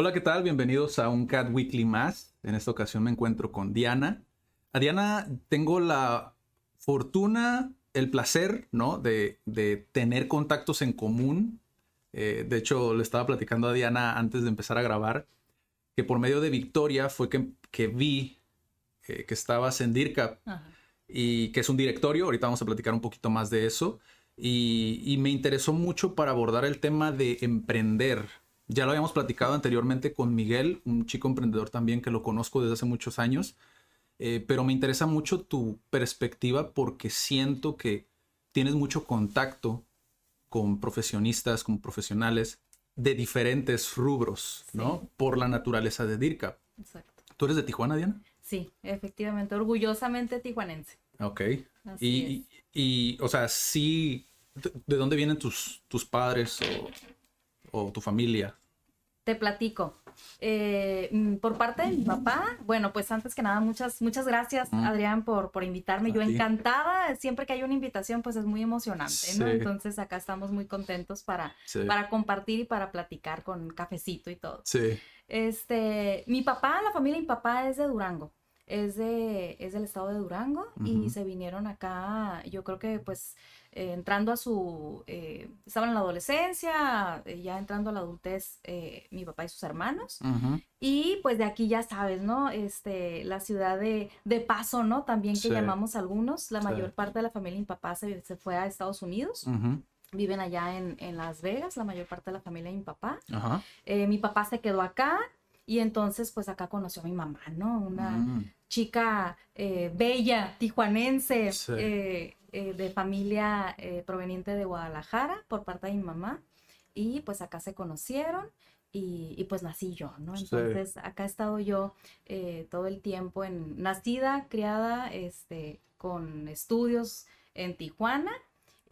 Hola, ¿qué tal? Bienvenidos a un Cat Weekly más. En esta ocasión me encuentro con Diana. A Diana tengo la fortuna, el placer, ¿no? De, de tener contactos en común. Eh, de hecho, le estaba platicando a Diana antes de empezar a grabar que por medio de Victoria fue que, que vi eh, que estabas en DIRCAP y que es un directorio. Ahorita vamos a platicar un poquito más de eso. Y, y me interesó mucho para abordar el tema de emprender. Ya lo habíamos platicado anteriormente con Miguel, un chico emprendedor también que lo conozco desde hace muchos años. Eh, pero me interesa mucho tu perspectiva porque siento que tienes mucho contacto con profesionistas, con profesionales de diferentes rubros, ¿no? Por la naturaleza de DIRCAP. Exacto. ¿Tú eres de Tijuana, Diana? Sí, efectivamente, orgullosamente tijuanense. Ok. Así Y, y, o sea, sí, ¿de- ¿de dónde vienen tus, tus padres o, o tu familia? Te platico. Eh, mm, por parte de mi papá, bueno, pues antes que nada, muchas, muchas gracias, Mm. Adrián, por, por invitarme. Yo encantada, siempre que hay una invitación, pues es muy emocionante, ¿no? Entonces acá estamos muy contentos para, Sí. para compartir y para platicar con cafecito y todo. Sí. Este, mi papá, la familia de mi papá es de Durango. Es, de, es del estado de Durango y se vinieron acá, yo creo que pues eh, entrando a su, eh, estaban en la adolescencia, eh, ya entrando a la adultez, eh, mi papá y sus hermanos. Y pues de aquí ya sabes, ¿no? Este, la ciudad de, de Paso, ¿no? También que Sí. llamamos algunos. La Sí. mayor parte de la familia de mi papá se, se fue a Estados Unidos. Viven allá en, en Las Vegas, la mayor parte de la familia de mi papá. Ajá. Eh, mi papá se quedó acá y entonces pues acá conoció a mi mamá, ¿no? Una Mm. Chica eh, bella, tijuanense, Sí. eh, eh, de familia proveniente de Guadalajara por parte de mi mamá. Y pues acá se conocieron y, y, pues nací yo, ¿no? Sí. Entonces acá he estado yo todo el tiempo en nacida, criada, este, con estudios en Tijuana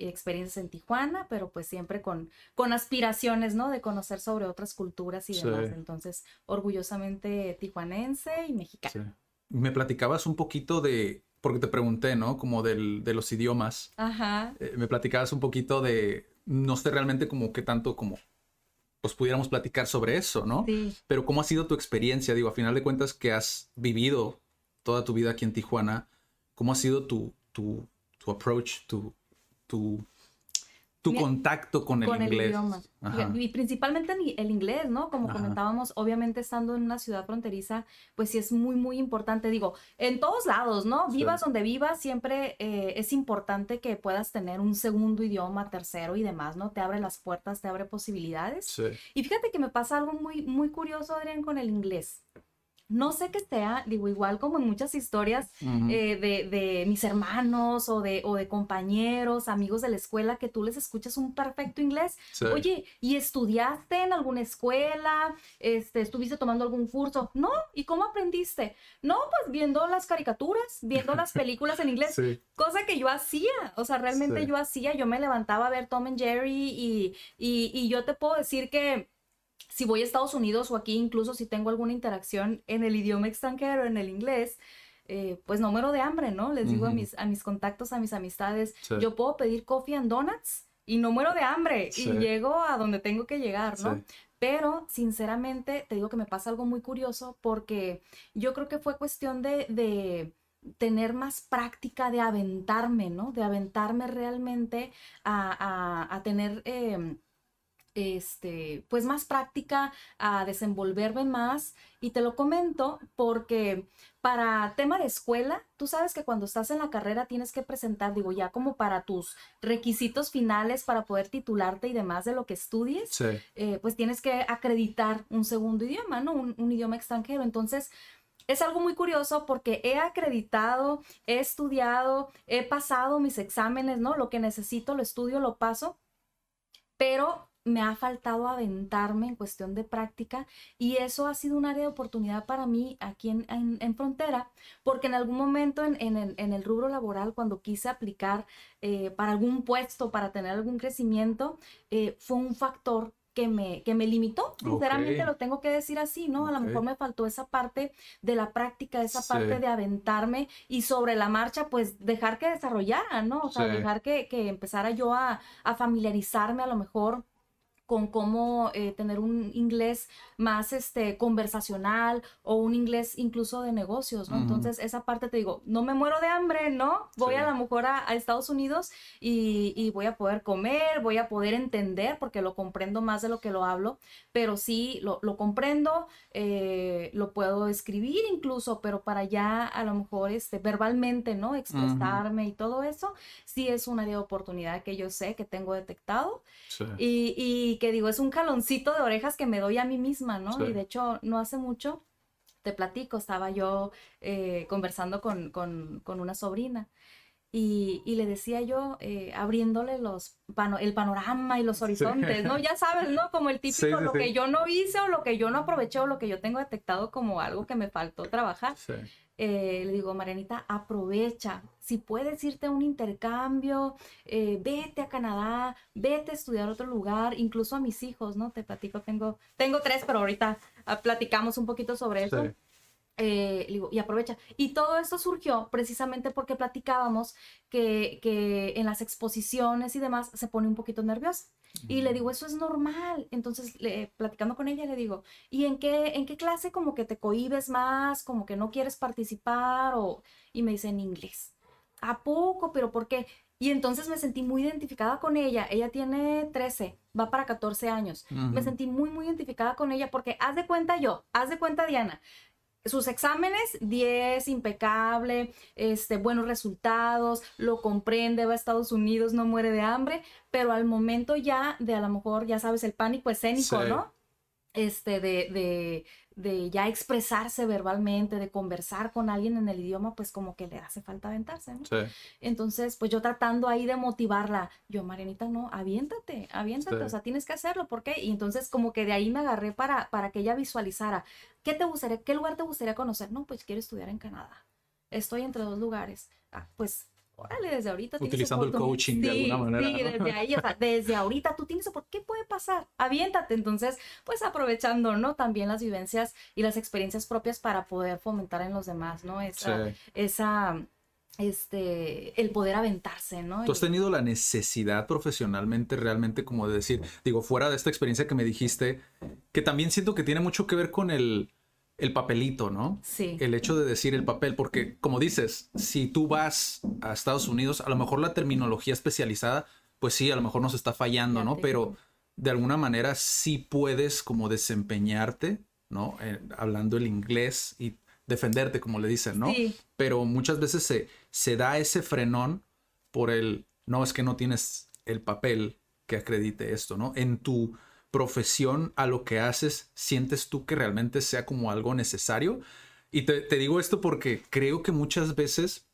experiencias en Tijuana, pero pues siempre con, con aspiraciones, ¿no? De conocer sobre otras culturas y Sí. demás. Entonces, orgullosamente tijuanense y mexicana. Sí. Me platicabas un poquito de, porque te pregunté, ¿no? Como del, de los idiomas. Ajá. Eh, me platicabas un poquito de, no sé realmente como qué tanto como, pues pudiéramos platicar sobre eso, ¿no? Sí. Pero ¿cómo ha sido tu experiencia? Digo, a final de cuentas que has vivido toda tu vida aquí en Tijuana, ¿cómo ha sido tu, tu, tu approach, tu, tu, tu contacto con el con el inglés? idioma. Y principalmente en- el inglés, ¿no? Como Ajá. comentábamos, obviamente estando en una ciudad fronteriza, pues sí es muy, muy importante. Digo, en todos lados, ¿no? Sí. Vivas donde vivas, siempre eh, es importante que puedas tener un segundo idioma, tercero y demás, ¿no? Te abre las puertas, te abre posibilidades. Sí. Y fíjate que me pasa algo muy, muy curioso, Adrián, con el inglés. No sé qué sea, digo, igual como en muchas historias eh, de, de mis hermanos o de, o de compañeros, amigos de la escuela, que tú les escuchas un perfecto inglés. Sí. Oye, ¿y estudiaste en alguna escuela? Este, ¿Estuviste tomando algún curso? No, ¿y cómo aprendiste? No, pues viendo las caricaturas, viendo las películas en inglés. Sí. Cosa que yo hacía, o sea, realmente Sí. yo hacía, yo me levantaba a ver Tom and Jerry y, y, y yo te puedo decir que si voy a Estados Unidos o aquí, incluso si tengo alguna interacción en el idioma extranjero, en el inglés, eh, pues no muero de hambre, ¿no? Les digo a mis, a mis contactos, a mis amistades, Sí. yo puedo pedir coffee and donuts y no muero de hambre Sí. y llego a donde tengo que llegar, ¿no? Sí. Pero sinceramente te digo que me pasa algo muy curioso porque yo creo que fue cuestión de, de tener más práctica, de aventarme, ¿no? De aventarme realmente a, a- a tener... em, este, pues más práctica, a desenvolverme más. Y te lo comento porque para tema de escuela, tú sabes que cuando estás en la carrera tienes que presentar, digo, ya como para tus requisitos finales para poder titularte y demás de lo que estudies, Sí. eh, pues tienes que acreditar un segundo idioma, ¿no? Un, un idioma extranjero. Entonces, es algo muy curioso porque he acreditado, he estudiado, he pasado mis exámenes, ¿no? Lo que necesito, lo estudio, lo paso, pero me ha faltado aventarme en cuestión de práctica y eso ha sido un área de oportunidad para mí aquí en, en, Frontera, porque en algún momento en, en, el rubro laboral, cuando quise aplicar eh, para algún puesto, para tener algún crecimiento, eh, fue un factor que me, que me limitó, sinceramente lo tengo que decir así, ¿no? A lo mejor me faltó esa parte de la práctica, esa parte de aventarme y sobre la marcha, pues dejar que desarrollara, ¿no? O sea, dejar que, que empezara yo a, a familiarizarme a lo mejor con cómo eh, tener un inglés más este, conversacional o un inglés incluso de negocios, ¿no? Entonces, esa parte te digo, no me muero de hambre, ¿no? Voy a lo mejor a, Estados Unidos y, voy a poder comer, voy a poder entender, porque lo comprendo más de lo que lo hablo, pero sí, lo, comprendo, eh, lo puedo escribir incluso, pero para ya a lo mejor este, verbalmente, ¿no? Expresarme y todo eso, sí es una de oportunidad que yo sé que tengo detectado. y que digo, es un caloncito de orejas que me doy a mí misma, ¿no? Y de hecho, no hace mucho, te platico, estaba yo eh, conversando con, con, con, una sobrina y, y le decía yo, eh, abriéndole los el panorama y los horizontes, ¿no? Ya sabes, ¿no? Como el típico, lo que yo no hice o lo que yo no aproveché o lo que yo tengo detectado como algo que me faltó trabajar. Eh, le digo, Marianita, aprovecha. Si puedes irte a un intercambio, eh, vete a Canadá, vete a estudiar a otro lugar, incluso a mis hijos, ¿no? Te platico, tengo, tengo tres, pero ahorita ah, platicamos un poquito sobre eso. Eh, y aprovecha. Y todo esto surgió precisamente porque platicábamos que, que, en las exposiciones y demás se pone un poquito nerviosa. Y le digo, eso es normal. Entonces, platicando con ella, le digo, ¿y en qué, en qué clase como que te cohibes más, como que no quieres participar? O... Y me dice, en inglés. ¿A poco? ¿Pero por qué? Y entonces me sentí muy identificada con ella. Ella tiene 13, va para 14 años. Me sentí muy, muy identificada con ella porque haz de cuenta yo, haz de cuenta Diana, sus exámenes, 10, impecable, este, buenos resultados, lo comprende, va a Estados Unidos, no muere de hambre, pero al momento ya de a lo mejor, ya sabes, el pánico escénico, ¿no? Este, de, de, de ya expresarse verbalmente, de conversar con alguien en el idioma, pues como que le hace falta aventarse, ¿no? Sí. Entonces, pues yo tratando ahí de motivarla, yo, Marianita, no, aviéntate, aviéntate, o sea, tienes que hacerlo, ¿por qué? Y entonces como que de ahí me agarré para, para que ella visualizara, ¿qué te gustaría, qué lugar te gustaría conocer? No, pues quiero estudiar en Canadá. Estoy entre dos lugares. Ah, pues órale, desde ahorita. Utilizando el coaching de alguna manera. Sí, desde ahí, o sea, desde ahorita tú tienes, ¿por qué puede pasar? Aviéntate. Entonces, pues aprovechando, ¿no? También las vivencias y las experiencias propias para poder fomentar en los demás, ¿no? Esa, esa este, el poder aventarse, ¿no? ¿Tú has tenido la necesidad profesionalmente realmente como de decir, digo, fuera de esta experiencia que me dijiste, que también siento que tiene mucho que ver con el, el papelito, ¿no? Sí. El hecho de decir el papel, porque como dices, si tú vas a Estados Unidos, a lo mejor la terminología especializada, pues sí, a lo mejor nos está fallando, ¿no? Pero de alguna manera sí puedes como desempeñarte, ¿no? Eh, hablando el inglés y defenderte, como le dicen, ¿no? Sí. Pero muchas veces se, se da ese frenón por el, no, es que no tienes el papel que acredite esto, ¿no? En tu profesión a lo que haces, ¿sientes tú que realmente sea como algo necesario? Y te, digo esto porque creo que muchas veces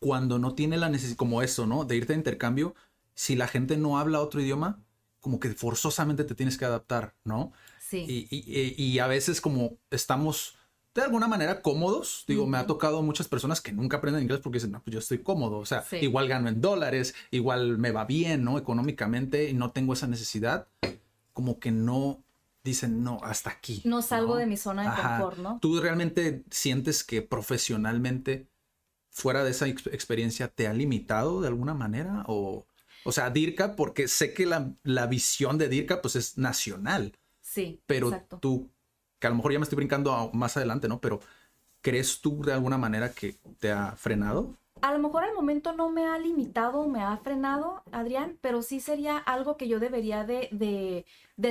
cuando no tiene la necesidad, como eso, ¿no? De irte a intercambio, si la gente no habla otro idioma, como que forzosamente te tienes que adaptar, ¿no? Sí. Y, a veces como estamos de alguna manera cómodos, digo, me ha tocado muchas personas que nunca aprenden inglés porque dicen, no, pues yo estoy cómodo, o sea, igual gano en dólares, igual me va bien, ¿no? Económicamente y no tengo esa necesidad como que no dicen, no, hasta aquí. No salgo de mi zona de confort, ¿no? ¿Tú realmente sientes que profesionalmente, fuera de esa experiencia, te ha limitado de alguna manera? O, o sea, DIRCA, porque sé que la, la visión de DIRCA, pues es nacional. Sí. Pero tú, que a lo mejor ya me estoy brincando más adelante, ¿no? Pero ¿crees tú de alguna manera que te ha frenado? A lo mejor al momento no me ha limitado, me ha frenado, Adrián, pero sí sería algo que yo debería de,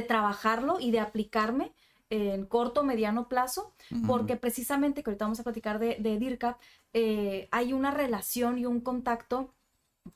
trabajarlo y de aplicarme en corto, mediano plazo, porque precisamente, que ahorita vamos a platicar de, de DIRCAP, eh, hay una relación y un contacto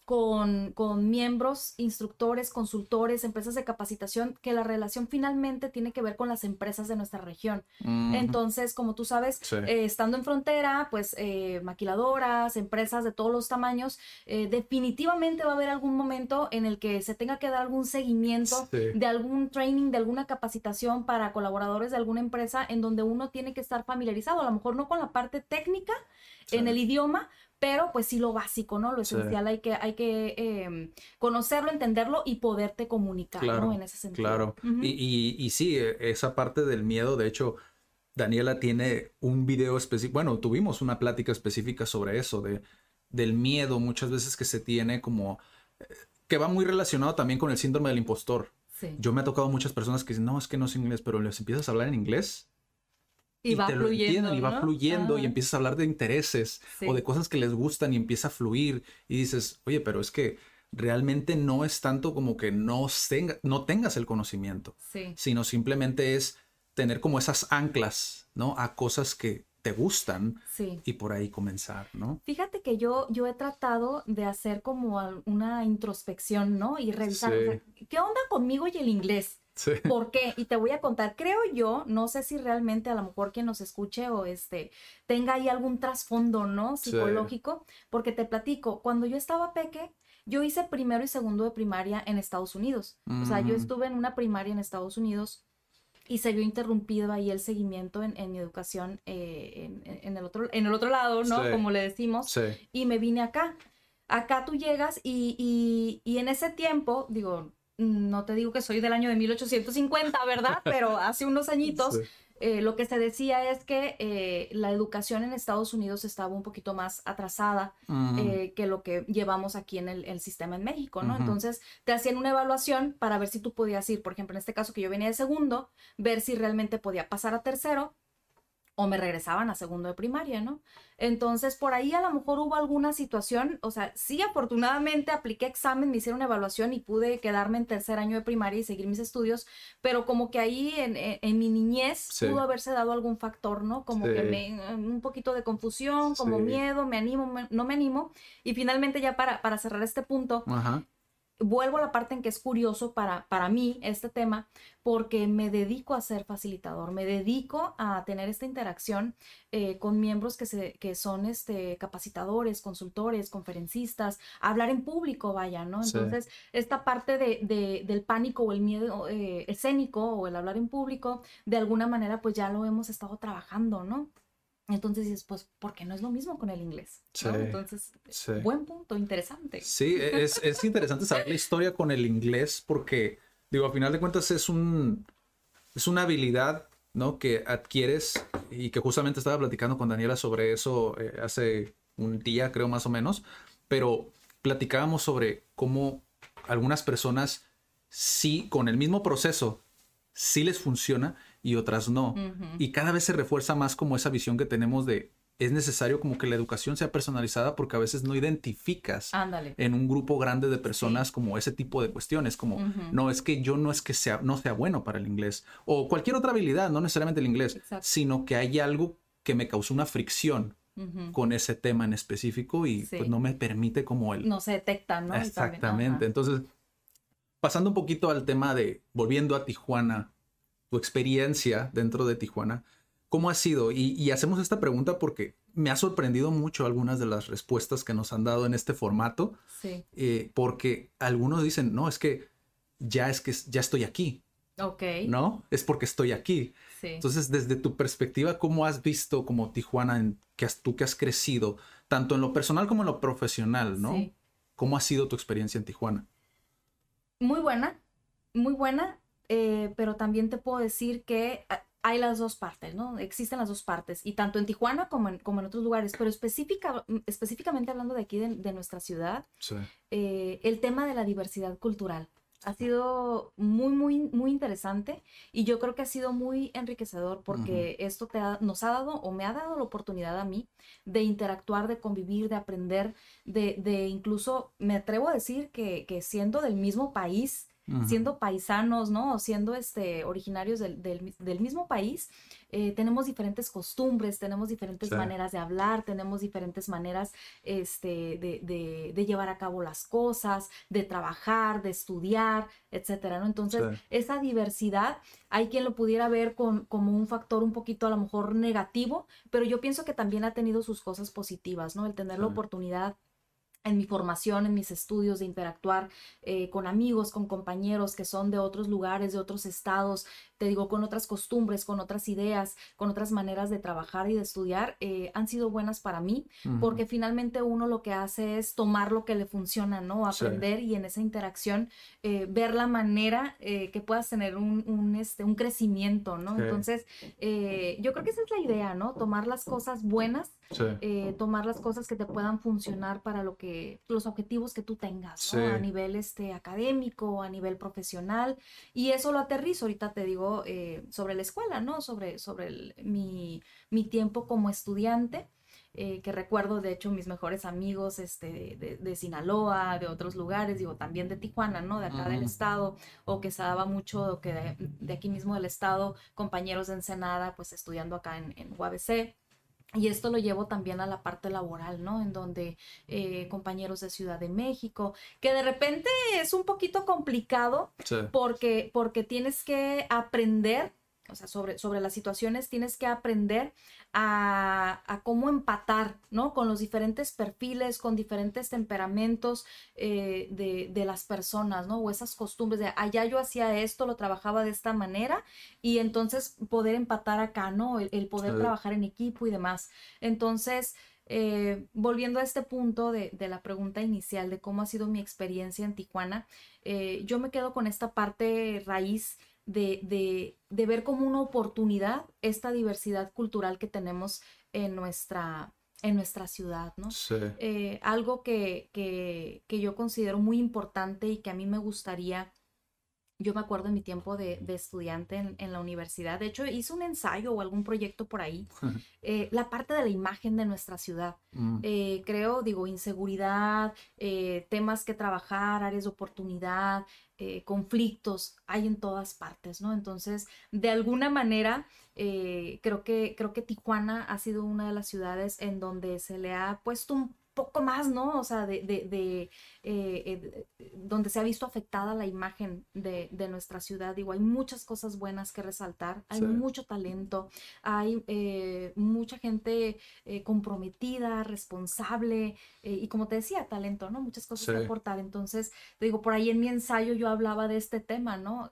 con, con, miembros, instructores, consultores, empresas de capacitación, que la relación finalmente tiene que ver con las empresas de nuestra región. Entonces, como tú sabes, eh, estando en frontera, pues eh, maquiladoras, empresas de todos los tamaños, eh, definitivamente va a haber algún momento en el que se tenga que dar algún seguimiento de algún training, de alguna capacitación para colaboradores de alguna empresa en donde uno tiene que estar familiarizado, a lo mejor no con la parte técnica en el idioma, pero pues sí lo básico, ¿no? Lo esencial hay que, hay que em, conocerlo, entenderlo y poderte comunicar, ¿no? En ese sentido. Claro. y, y, sí, e, esa parte del miedo, de hecho, Daniela tiene un video específico, bueno, tuvimos una plática específica sobre eso, de, del miedo muchas veces que se tiene como, eh, que va muy relacionado también con el síndrome del impostor. Sí. Yo me ha tocado muchas personas que dicen, no, es que no sé inglés, pero les empiezas a hablar en inglés y, va fluyendo. y va fluyendo y empiezas a hablar de intereses o de cosas que les gustan y empieza a fluir y dices, oye, pero es que realmente no es tanto como que no, tenga, no tengas el conocimiento, sino simplemente es tener como esas anclas, ¿no? A cosas que te gustan y por ahí comenzar, ¿no? Fíjate que yo, yo he tratado de hacer como una introspección, ¿no? Y revisar, ¿qué onda conmigo y el inglés? ¿Por qué? Y te voy a contar, creo yo, no sé si realmente a lo mejor quien nos escuche o este tenga ahí algún trasfondo, ¿no? Psicológico, porque te platico, cuando yo estaba peque, yo hice primero y segundo de primaria en Estados Unidos. O sea, yo estuve en una primaria en Estados Unidos y se vio interrumpido ahí el seguimiento en, mi educación eh, en, el otro, en el otro lado, ¿no? Como le decimos. Y me vine acá. Acá tú llegas y, y, y en ese tiempo, digo, no te digo que soy del año de 1850, ¿verdad? Pero hace unos añitos eh, lo que se decía es que eh, la educación en Estados Unidos estaba un poquito más atrasada eh, que lo que llevamos aquí en el, sistema en México, ¿no? Entonces te hacían una evaluación para ver si tú podías ir, por ejemplo, en este caso que yo venía de segundo, ver si realmente podía pasar a tercero o me regresaban a segundo de primaria, ¿no? Entonces, por ahí a lo mejor hubo alguna situación, o sea, sí, afortunadamente apliqué examen, me hicieron evaluación y pude quedarme en tercer año de primaria y seguir mis estudios, pero como que ahí en, mi niñez pudo haberse dado algún factor, ¿no? Como que me, un poquito de confusión, como miedo, me animo, no me animo. Y finalmente ya para, para cerrar este punto, Ajá vuelvo a la parte en que es curioso para, para mí este tema, porque me dedico a ser facilitador, me dedico a tener esta interacción eh, con miembros que, se, que son este, capacitadores, consultores, conferencistas, hablar en público, vaya, ¿no? Entonces, esta parte de, del pánico o el miedo eh, escénico o el hablar en público, de alguna manera, pues ya lo hemos estado trabajando, ¿no? Entonces dices, pues, ¿por qué no es lo mismo con el inglés? Entonces, buen punto, interesante. Sí, e, es, es, interesante saber la historia con el inglés porque, digo, a final de cuentas es un, es una habilidad, ¿no? Que adquieres y que justamente estaba platicando con Daniela sobre eso eh, hace un día, creo más o menos, pero platicábamos sobre cómo algunas personas sí, con el mismo proceso, sí les funciona y otras no. Y cada vez se refuerza más como esa visión que tenemos de es necesario como que la educación sea personalizada porque a veces no identificas en un grupo grande de personas como ese tipo de cuestiones, como no es que yo no es que sea no sea bueno para el inglés o cualquier otra habilidad, no necesariamente el inglés, sino que hay algo que me causó una fricción con ese tema en específico y pues no me permite como el no se detecta, ¿no? Exactamente. Entonces, pasando un poquito al tema de volviendo a Tijuana, tu experiencia dentro de Tijuana, ¿cómo ha sido? Y, hacemos esta pregunta porque me ha sorprendido mucho algunas de las respuestas que nos han dado en este formato, sí. Eh, porque algunos dicen, no, es que ya es que ya estoy aquí. Ok. ¿No? Es porque estoy aquí. Sí. Entonces, desde tu perspectiva, ¿cómo has visto como Tijuana, en, que has, tú que has crecido, tanto en lo personal como en lo profesional, ¿no? Sí. ¿Cómo ha sido tu experiencia en Tijuana? Muy buena, muy buena. Eh, pero también te puedo decir que ah, hay las dos partes, ¿no? Existen las dos partes, y tanto en Tijuana como en, como en otros lugares, pero específica, mm, específicamente hablando de aquí, de, nuestra ciudad, eh, el tema de la diversidad cultural ha sido muy, muy, muy interesante y yo creo que ha sido muy enriquecedor porque esto te nos ha dado o me ha dado la oportunidad a mí de interactuar, de convivir, de aprender, de, de incluso, me atrevo a decir que, que siendo del mismo país, siendo paisanos, ¿no? O siendo este, originarios del, del, mismo país, eh, tenemos diferentes costumbres, tenemos diferentes maneras de hablar, tenemos diferentes maneras este, de, de, llevar a cabo las cosas, de trabajar, de estudiar, etcétera, ¿no? Entonces, esa diversidad, hay quien lo pudiera ver con, como un factor un poquito a lo mejor negativo, pero yo pienso que también ha tenido sus cosas positivas, ¿no? El tener la oportunidad en mi formación, en mis estudios, de interactuar eh, con amigos, con compañeros que son de otros lugares, de otros estados, te digo, con otras costumbres, con otras ideas, con otras maneras de trabajar y de estudiar, eh, han sido buenas para mí, porque finalmente uno lo que hace es tomar lo que le funciona, ¿no? Aprender y en esa interacción eh, ver la manera que puedas tener un, este, un crecimiento, ¿no? Entonces, yo creo que esa es la idea, ¿no? Tomar las cosas buenas, tomar las cosas que te puedan funcionar para lo que los objetivos que tú tengas, A nivel este, académico, a nivel profesional. Y eso lo aterrizo, ahorita te digo, eh, sobre la escuela, ¿no? Sobre, sobre mi, tiempo como estudiante. Eh, que recuerdo, de hecho, mis mejores amigos este, de, Sinaloa, de otros lugares, digo, también de Tijuana, ¿no? De acá del estado, o que se daba mucho, que de, aquí mismo del estado, compañeros de Ensenada, pues estudiando acá en, en UABC. Y esto lo llevo también a la parte laboral, ¿no? En donde eh, compañeros de Ciudad de México, que de repente es un poquito complicado porque, porque tienes que aprender o sea, sobre, sobre las situaciones tienes que aprender a, cómo empatar, ¿no? Con los diferentes perfiles, con diferentes temperamentos eh, de, las personas, ¿no? O esas costumbres de allá yo hacía esto, lo trabajaba de esta manera y entonces poder empatar acá, ¿no? El, poder trabajar en equipo y demás. Entonces, eh, volviendo a este punto de, la pregunta inicial de cómo ha sido mi experiencia en Tijuana, eh, yo me quedo con esta parte raíz de, de, ver como una oportunidad esta diversidad cultural que tenemos en nuestra, en nuestra ciudad, ¿no? Sí. Eh, algo que, que, que, yo considero muy importante y que a mí me gustaría yo me acuerdo en mi tiempo de, estudiante en, la universidad, de hecho hice un ensayo o algún proyecto por ahí, eh, la parte de la imagen de nuestra ciudad. Mm. Eh, creo, digo, inseguridad, eh, temas que trabajar, áreas de oportunidad, conflictos, hay en todas partes, ¿no? Entonces, de alguna manera, creo, que, creo que Tijuana ha sido una de las ciudades en donde se le ha puesto un poco más, ¿no? O sea, de, de, de eh, eh, donde se ha visto afectada la imagen de, de, nuestra ciudad. Digo, hay muchas cosas buenas que resaltar, hay mucho talento, hay eh, mucha gente comprometida, responsable y como te decía, talento, ¿no? Muchas cosas que aportar. Entonces, digo, por ahí en mi ensayo yo hablaba de este tema, ¿no?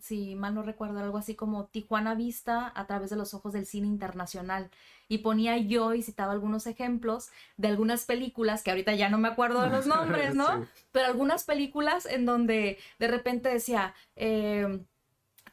si mal no recuerdo, algo así como Tijuana vista a través de los ojos del cine internacional y ponía yo y citaba algunos ejemplos de algunas películas que ahorita ya no me acuerdo de los nombres, ¿no? Pero algunas películas en donde de repente decía, em,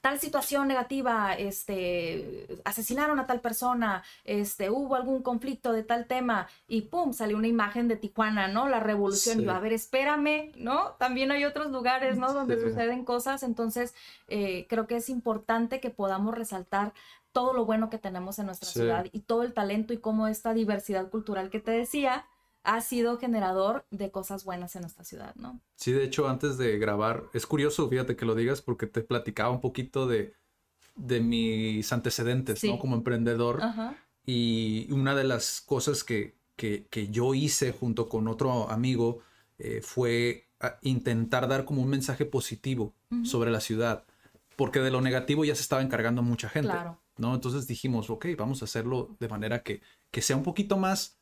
tal situación negativa, este, asesinaron a tal persona, este, hubo algún conflicto de tal tema y pum, salió una imagen de Tijuana, ¿no? La revolución. Y yo, a ver, espérame, ¿no? También hay otros lugares, ¿no? Donde suceden cosas. Entonces, eh, creo que es importante que podamos resaltar todo lo bueno que tenemos en nuestra ciudad y todo el talento y cómo esta diversidad cultural que te decía ha sido generador de cosas buenas en nuestra ciudad, ¿no? Sí, de hecho, antes de grabar, es curioso, fíjate que lo digas, porque te platicaba un poquito de, de mis antecedentes, ¿no? Como emprendedor. Y una de las cosas que, que, que, yo hice junto con otro amigo eh, fue intentar dar como un mensaje positivo sobre la ciudad, porque de lo negativo ya se estaba encargando mucha gente. Claro. ¿No? Entonces dijimos, ok, vamos a hacerlo de manera que, que sea un poquito más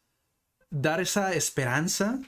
dar esa esperanza,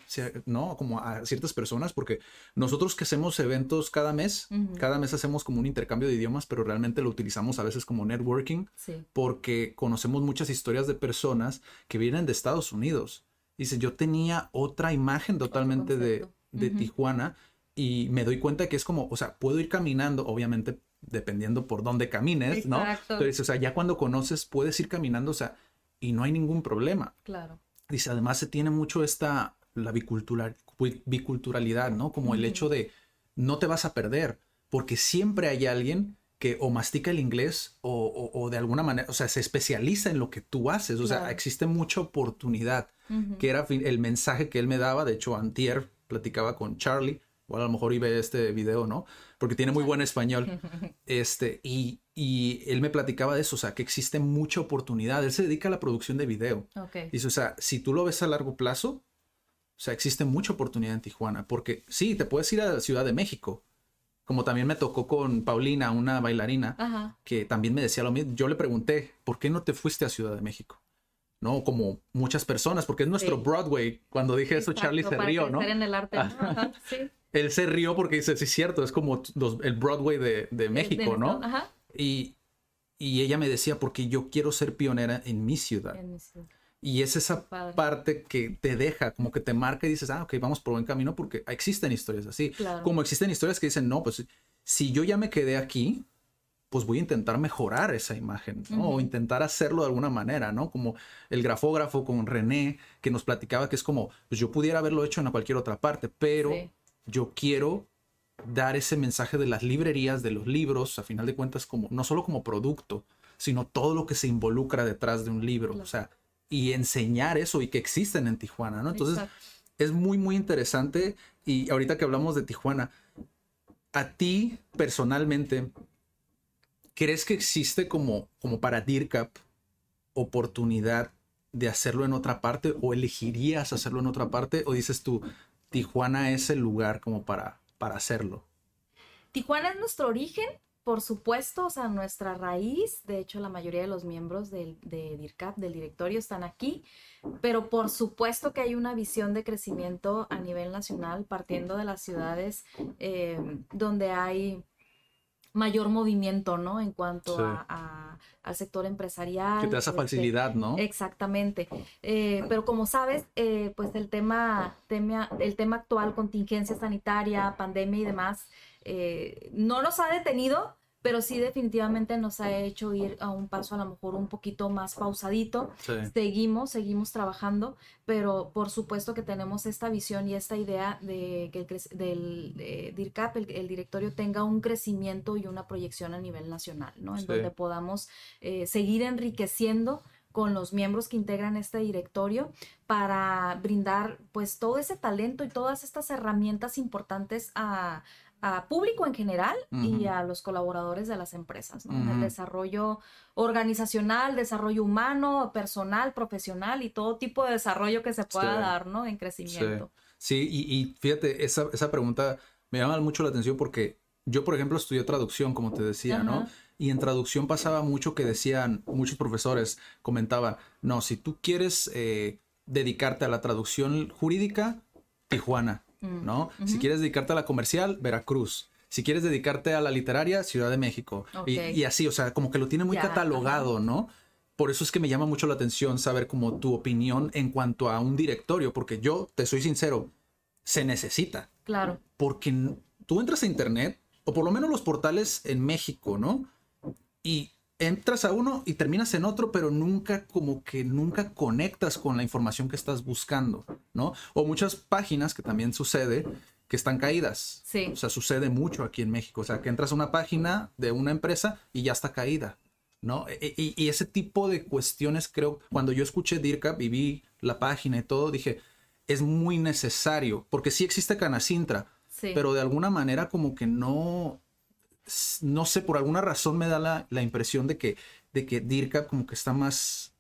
¿no? Como a ciertas personas, porque nosotros que hacemos eventos cada mes, cada mes hacemos como un intercambio de idiomas, pero realmente lo utilizamos a veces como networking, porque conocemos muchas historias de personas que vienen de Estados Unidos. Dice, yo tenía otra imagen totalmente de, de Tijuana y me doy cuenta que es como, o sea, puedo ir caminando, obviamente dependiendo por dónde camines, ¿no? Entonces, o sea, ya cuando conoces puedes ir caminando, o sea, y no hay ningún problema. Claro. Dice, además se tiene mucho esta, la biculturalidad, ¿no? Como el hecho de no te vas a perder, porque siempre hay alguien que o mastica el inglés o, de alguna manera, o sea, se especializa en lo que tú haces, o sea, existe mucha oportunidad, que era el mensaje que él me daba, de hecho, antier platicaba con Charlie, o a lo mejor y ve este video, ¿no? Porque tiene muy buen español. Este, y, y él me platicaba de eso, o sea, que existe mucha oportunidad. Él se dedica a la producción de video. Ok. Dice, o sea, si tú lo ves a largo plazo, o sea, existe mucha oportunidad en Tijuana, porque sí, te puedes ir a Ciudad de México, como también me tocó con Paulina, una bailarina, Ajá. que también me decía lo mismo. Yo le pregunté, ¿por qué no te fuiste a Ciudad de México? ¿No? Como muchas personas, porque es nuestro Sí. Broadway. Cuando dije eso, Charlie se Exacto, rió, ¿no? en el arte. sí. Él se rió porque dice, sí, es cierto, es como los- el Broadway de, de México, ¿no? Ajá. Y, y ella me decía, porque yo quiero ser pionera en mi ciudad. En mi ciudad. Y es esa parte que te deja, como que te marca y dices, ah, ok, vamos por buen camino porque existen historias así. Claro. Como existen historias que dicen, no, pues si yo ya me quedé aquí, pues voy a intentar mejorar esa imagen, ¿no? O intentar hacerlo de alguna manera, ¿no? Como el grafógrafo con René, que nos platicaba que es como, pues yo pudiera haberlo hecho en cualquier otra parte, pero Sí. Yo quiero dar ese mensaje de las librerías, de los libros, a final de cuentas, como, no solo como producto, sino todo lo que se involucra detrás de un libro, o sea, y enseñar eso y que existen en Tijuana, ¿no? Entonces, Exacto. es muy, muy interesante. Y ahorita que hablamos de Tijuana, a ti personalmente, ¿crees que existe como, como para DIRCAP oportunidad de hacerlo en otra parte o elegirías hacerlo en otra parte o dices tú, Tijuana es el lugar como para, para hacerlo? Tijuana es nuestro origen, por supuesto, o sea, nuestra raíz. De hecho, la mayoría de los miembros del, de DIRCAP, del directorio, están aquí. Pero por supuesto que hay una visión de crecimiento a nivel nacional, partiendo de las ciudades eh, donde hay mayor movimiento, ¿no? En cuanto Sí. a- a- al sector empresarial. Que te da esa este, facilidad, ¿no? Exactamente. Eh, pero como sabes, eh, pues el tema, tema, el tema actual, contingencia sanitaria, pandemia y demás, eh, no nos ha detenido, pero sí definitivamente nos ha hecho ir a un paso a lo mejor un poquito más pausadito. Sí. Seguimos, seguimos trabajando, pero por supuesto que tenemos esta visión y esta idea de que el del eh, DIRCAP, el, el directorio, tenga un crecimiento y una proyección a nivel nacional, ¿no? En Sí. donde podamos eh, seguir enriqueciendo con los miembros que integran este directorio para brindar pues todo ese talento y todas estas herramientas importantes a, a público en general y a los colaboradores de las empresas, ¿no? En el desarrollo organizacional, desarrollo humano, personal, profesional y todo tipo de desarrollo que se pueda Sí. dar, ¿no? En crecimiento. Sí, y, y fíjate, esa, esa pregunta me llama mucho la atención porque yo, por ejemplo, estudié traducción, como te decía, ¿no? Y en traducción pasaba mucho que decían, muchos profesores comentaban, no, si tú quieres eh, dedicarte a la traducción jurídica, Tijuana, ¿no? Si quieres dedicarte a la comercial, Veracruz. Si quieres dedicarte a la literaria, Ciudad de México. Y, así, o sea, como que lo tiene muy Ya, catalogado, ¿no? Por eso es que me llama mucho la atención saber como tu opinión en cuanto a un directorio, porque yo, te soy sincero, se necesita. Claro. Porque tú entras a internet, o por lo menos los portales en México, ¿no? Y entras a uno y terminas en otro, pero nunca como que nunca conectas con la información que estás buscando, ¿no? O muchas páginas que también sucede que están caídas. Sí. O sea, sucede mucho aquí en México. O sea, que entras a una página de una empresa y ya está caída, ¿no? E- Y, y ese tipo de cuestiones, creo, cuando yo escuché DIRCAP y vi la página y todo, dije, es muy necesario, porque sí existe Canacintra, Sí. pero de alguna manera como que no, no sé, por alguna razón me da la, la impresión de que, de que DIRCAP como que está más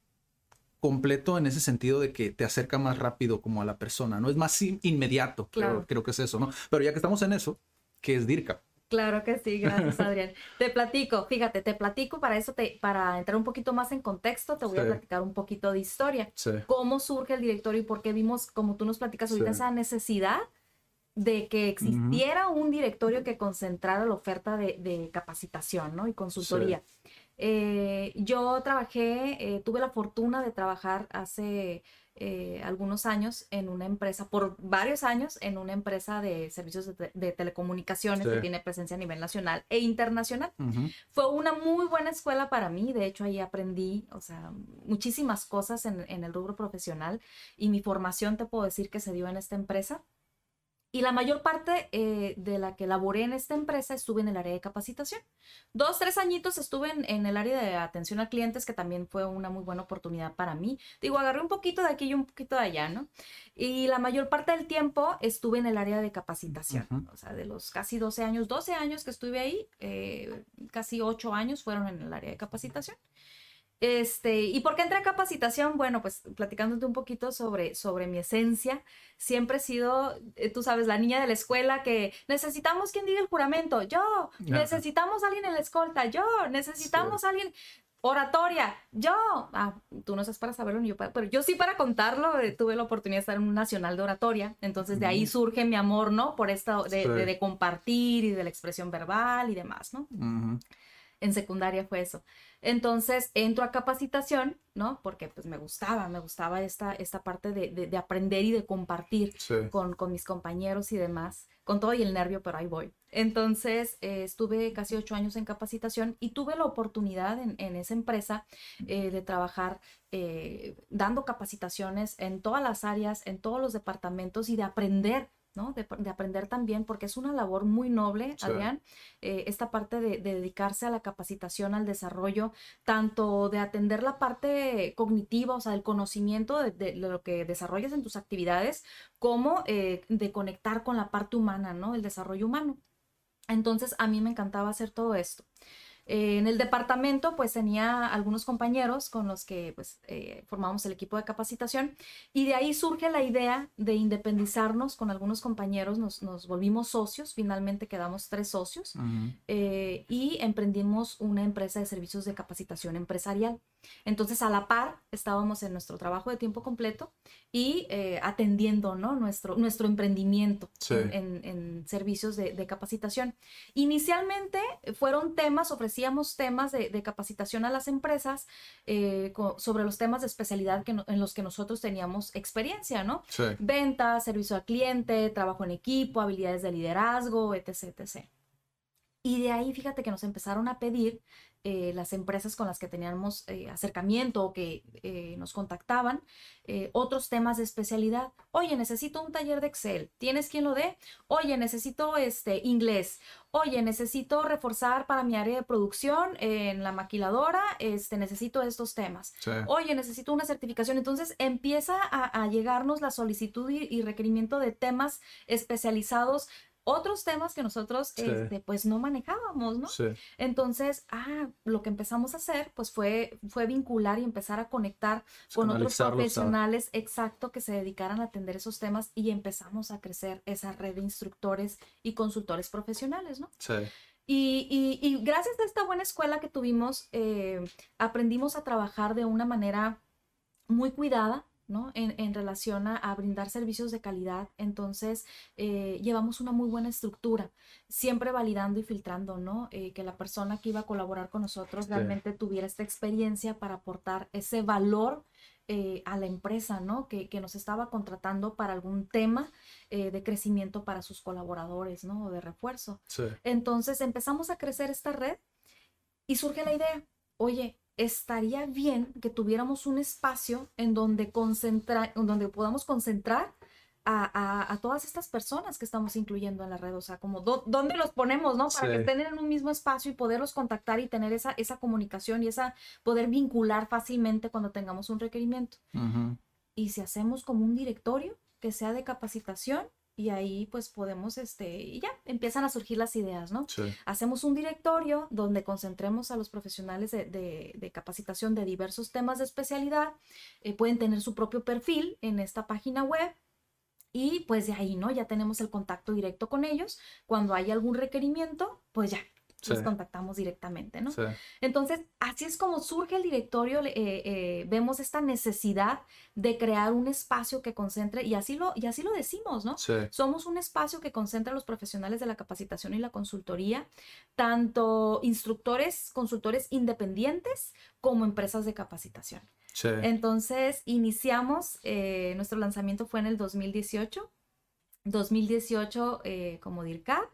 completo en ese sentido de que te acerca más rápido como a la persona, ¿no? Es más in- inmediato, creo, Claro. creo que es eso, ¿no? Pero ya que estamos en eso, ¿qué es DIRCAP? Claro que sí, gracias Adrián. te platico, fíjate, te platico para eso, te, para entrar un poquito más en contexto, te voy a platicar un poquito de historia. Sí. Cómo surge el directorio y por qué vimos, como tú nos platicas ahorita, Sí. esa necesidad de que existiera un directorio que concentrara la oferta de, de capacitación ¿no? y consultoría. Eh, yo trabajé, eh, tuve la fortuna de trabajar hace eh, algunos años en una empresa, por varios años, en una empresa de servicios de, te- de telecomunicaciones Sí. que tiene presencia a nivel nacional e internacional. Fue una muy buena escuela para mí, de hecho ahí aprendí, o sea, muchísimas cosas en, en el rubro profesional y mi formación te puedo decir que se dio en esta empresa. Y la mayor parte eh, de la que laboré en esta empresa estuve en el área de capacitación. Dos, tres añitos estuve en, el área de atención a clientes, que también fue una muy buena oportunidad para mí. Digo, agarré un poquito de aquí y un poquito de allá, ¿no? Y la mayor parte del tiempo estuve en el área de capacitación. O sea, de los casi 12 años, 12 años que estuve ahí, eh, casi 8 años fueron en el área de capacitación. Este, ¿y por qué entré a capacitación? Bueno, pues platicándote un poquito sobre, sobre mi esencia, siempre he sido, eh, tú sabes, la niña de la escuela que necesitamos quien diga el juramento, yo, necesitamos alguien en la escolta, yo, necesitamos alguien, oratoria, yo, ah, tú no estás para saberlo ni yo, pero yo sí para contarlo, eh, tuve la oportunidad de estar en un nacional de oratoria, entonces de ahí surge mi amor, ¿no? Por esto de, compartir y de la expresión verbal y demás, ¿no? En secundaria fue eso. Entonces entro a capacitación, ¿no? Porque pues me gustaba, me gustaba esta, esta parte de, aprender y de compartir con, mis compañeros y demás, con todo y el nervio, pero ahí voy. Entonces eh, estuve casi ocho años en capacitación y tuve la oportunidad en, esa empresa eh, de trabajar eh, dando capacitaciones en todas las áreas, en todos los departamentos y de aprender ¿no? De, aprender también, porque es una labor muy noble, Adrián, eh, esta parte de, dedicarse a la capacitación, al desarrollo, tanto de atender la parte cognitiva, o sea, el conocimiento de, lo que desarrollas en tus actividades, como eh, de conectar con la parte humana, ¿no? El desarrollo humano. Entonces, a mí me encantaba hacer todo esto. Eh, en el departamento, pues tenía algunos compañeros con los que pues, eh, formamos el equipo de capacitación y de ahí surge la idea de independizarnos con algunos compañeros, nos, volvimos socios, finalmente quedamos tres socios eh, y emprendimos una empresa de servicios de capacitación empresarial. Entonces, a la par, estábamos en nuestro trabajo de tiempo completo y eh, atendiendo ¿no? nuestro, nuestro emprendimiento en, servicios de, capacitación. Inicialmente fueron temas, ofrecíamos temas de, capacitación a las empresas eh, sobre los temas de especialidad que en los que nosotros teníamos experiencia, ¿no? Venta, servicio al cliente, trabajo en equipo, habilidades de liderazgo, etc, etc. Y de ahí, fíjate que nos empezaron a pedir eh, las empresas con las que teníamos eh, acercamiento o que eh, nos contactaban, otros temas de especialidad. Oye, necesito un taller de Excel. ¿Tienes quien lo dé? Oye, necesito este inglés. Oye, necesito reforzar para mi área de producción en la maquiladora. Este, necesito estos temas. Oye, necesito una certificación. Entonces empieza a, llegarnos la solicitud y requerimiento de temas especializados otros temas que nosotros este, pues no manejábamos, ¿no? Sí. Entonces, ah, lo que empezamos a hacer pues fue, fue vincular y empezar a conectar con otros profesionales, exacto, que se dedicaran a atender esos temas y empezamos a crecer esa red de instructores y consultores profesionales, ¿no? Sí. Y, y, gracias a esta buena escuela que tuvimos, eh, aprendimos a trabajar de una manera muy cuidada, en, relación a, brindar servicios de calidad. Entonces, eh, llevamos una muy buena estructura, siempre validando y filtrando, ¿no? Eh, que la persona que iba a colaborar con nosotros realmente tuviera esta experiencia para aportar ese valor eh, a la empresa, ¿no? Que, nos estaba contratando para algún tema de crecimiento para sus colaboradores, ¿no? O de refuerzo. Entonces, empezamos a crecer esta red y surge la idea, oye, estaría bien que tuviéramos un espacio en donde, concentrar, en donde podamos concentrar a, todas estas personas que estamos incluyendo en la red, o sea, como dónde los ponemos, ¿no? Para que estén en un mismo espacio y poderlos contactar y tener esa, esa comunicación y esa poder vincular fácilmente cuando tengamos un requerimiento. Y si hacemos como un directorio que sea de capacitación y ahí pues podemos, este, y ya, empiezan a surgir las ideas, ¿no? Hacemos un directorio donde concentremos a los profesionales de, capacitación de diversos temas de especialidad, eh, pueden tener su propio perfil en esta página web. Y pues de ahí, ¿no? Ya tenemos el contacto directo con ellos. Cuando hay algún requerimiento, pues ya, nos contactamos directamente, ¿no? Entonces, así es como surge el directorio, eh, eh, vemos esta necesidad de crear un espacio que concentre, y así lo, y así lo decimos, ¿no? Somos un espacio que concentra a los profesionales de la capacitación y la consultoría, tanto instructores, consultores independientes, como empresas de capacitación. Entonces, iniciamos, eh, nuestro lanzamiento fue en el 2018, 2018 como DIRCAP,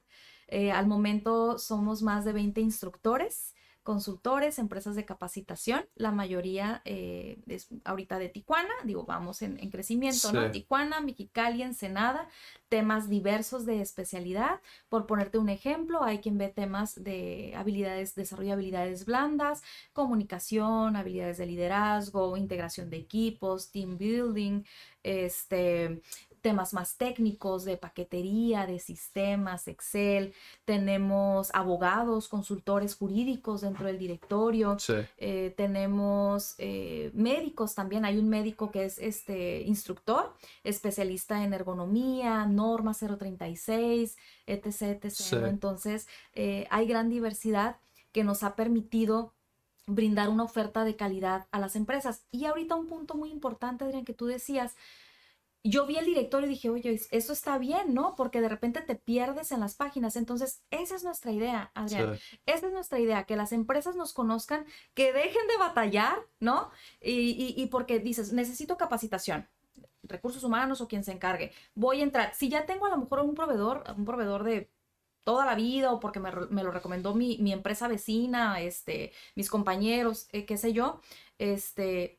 eh, al momento somos más de 20 instructores consultores, empresas de capacitación, la mayoría eh, es ahorita de Tijuana, digo, vamos en, crecimiento, ¿no? Tijuana, Mexicali, Ensenada, temas diversos de especialidad. Por ponerte un ejemplo, hay quien ve temas de habilidades, desarrollo de habilidades blandas, comunicación, habilidades de liderazgo, integración de equipos, team building, este, temas más técnicos de paquetería, de sistemas, Excel. Tenemos abogados, consultores jurídicos dentro del directorio. Eh, tenemos eh, médicos también. Hay un médico que es este instructor, especialista en ergonomía, norma 036, etc. etc. Entonces, eh, hay gran diversidad que nos ha permitido brindar una oferta de calidad a las empresas. Y ahorita un punto muy importante, Adrián, que tú decías, yo vi el directorio y dije, oye, eso está bien, ¿no? Porque de repente te pierdes en las páginas. Entonces, esa es nuestra idea, Adrián. Esa es nuestra idea, que las empresas nos conozcan, que dejen de batallar, ¿no? Y, y, porque dices, necesito capacitación recursos humanos o quien se encargue. Voy a entrar. Si ya tengo a lo mejor un proveedor, un proveedor de toda la vida o porque me, me lo recomendó mi, mi, empresa vecina, este, mis compañeros, eh, qué sé yo, este,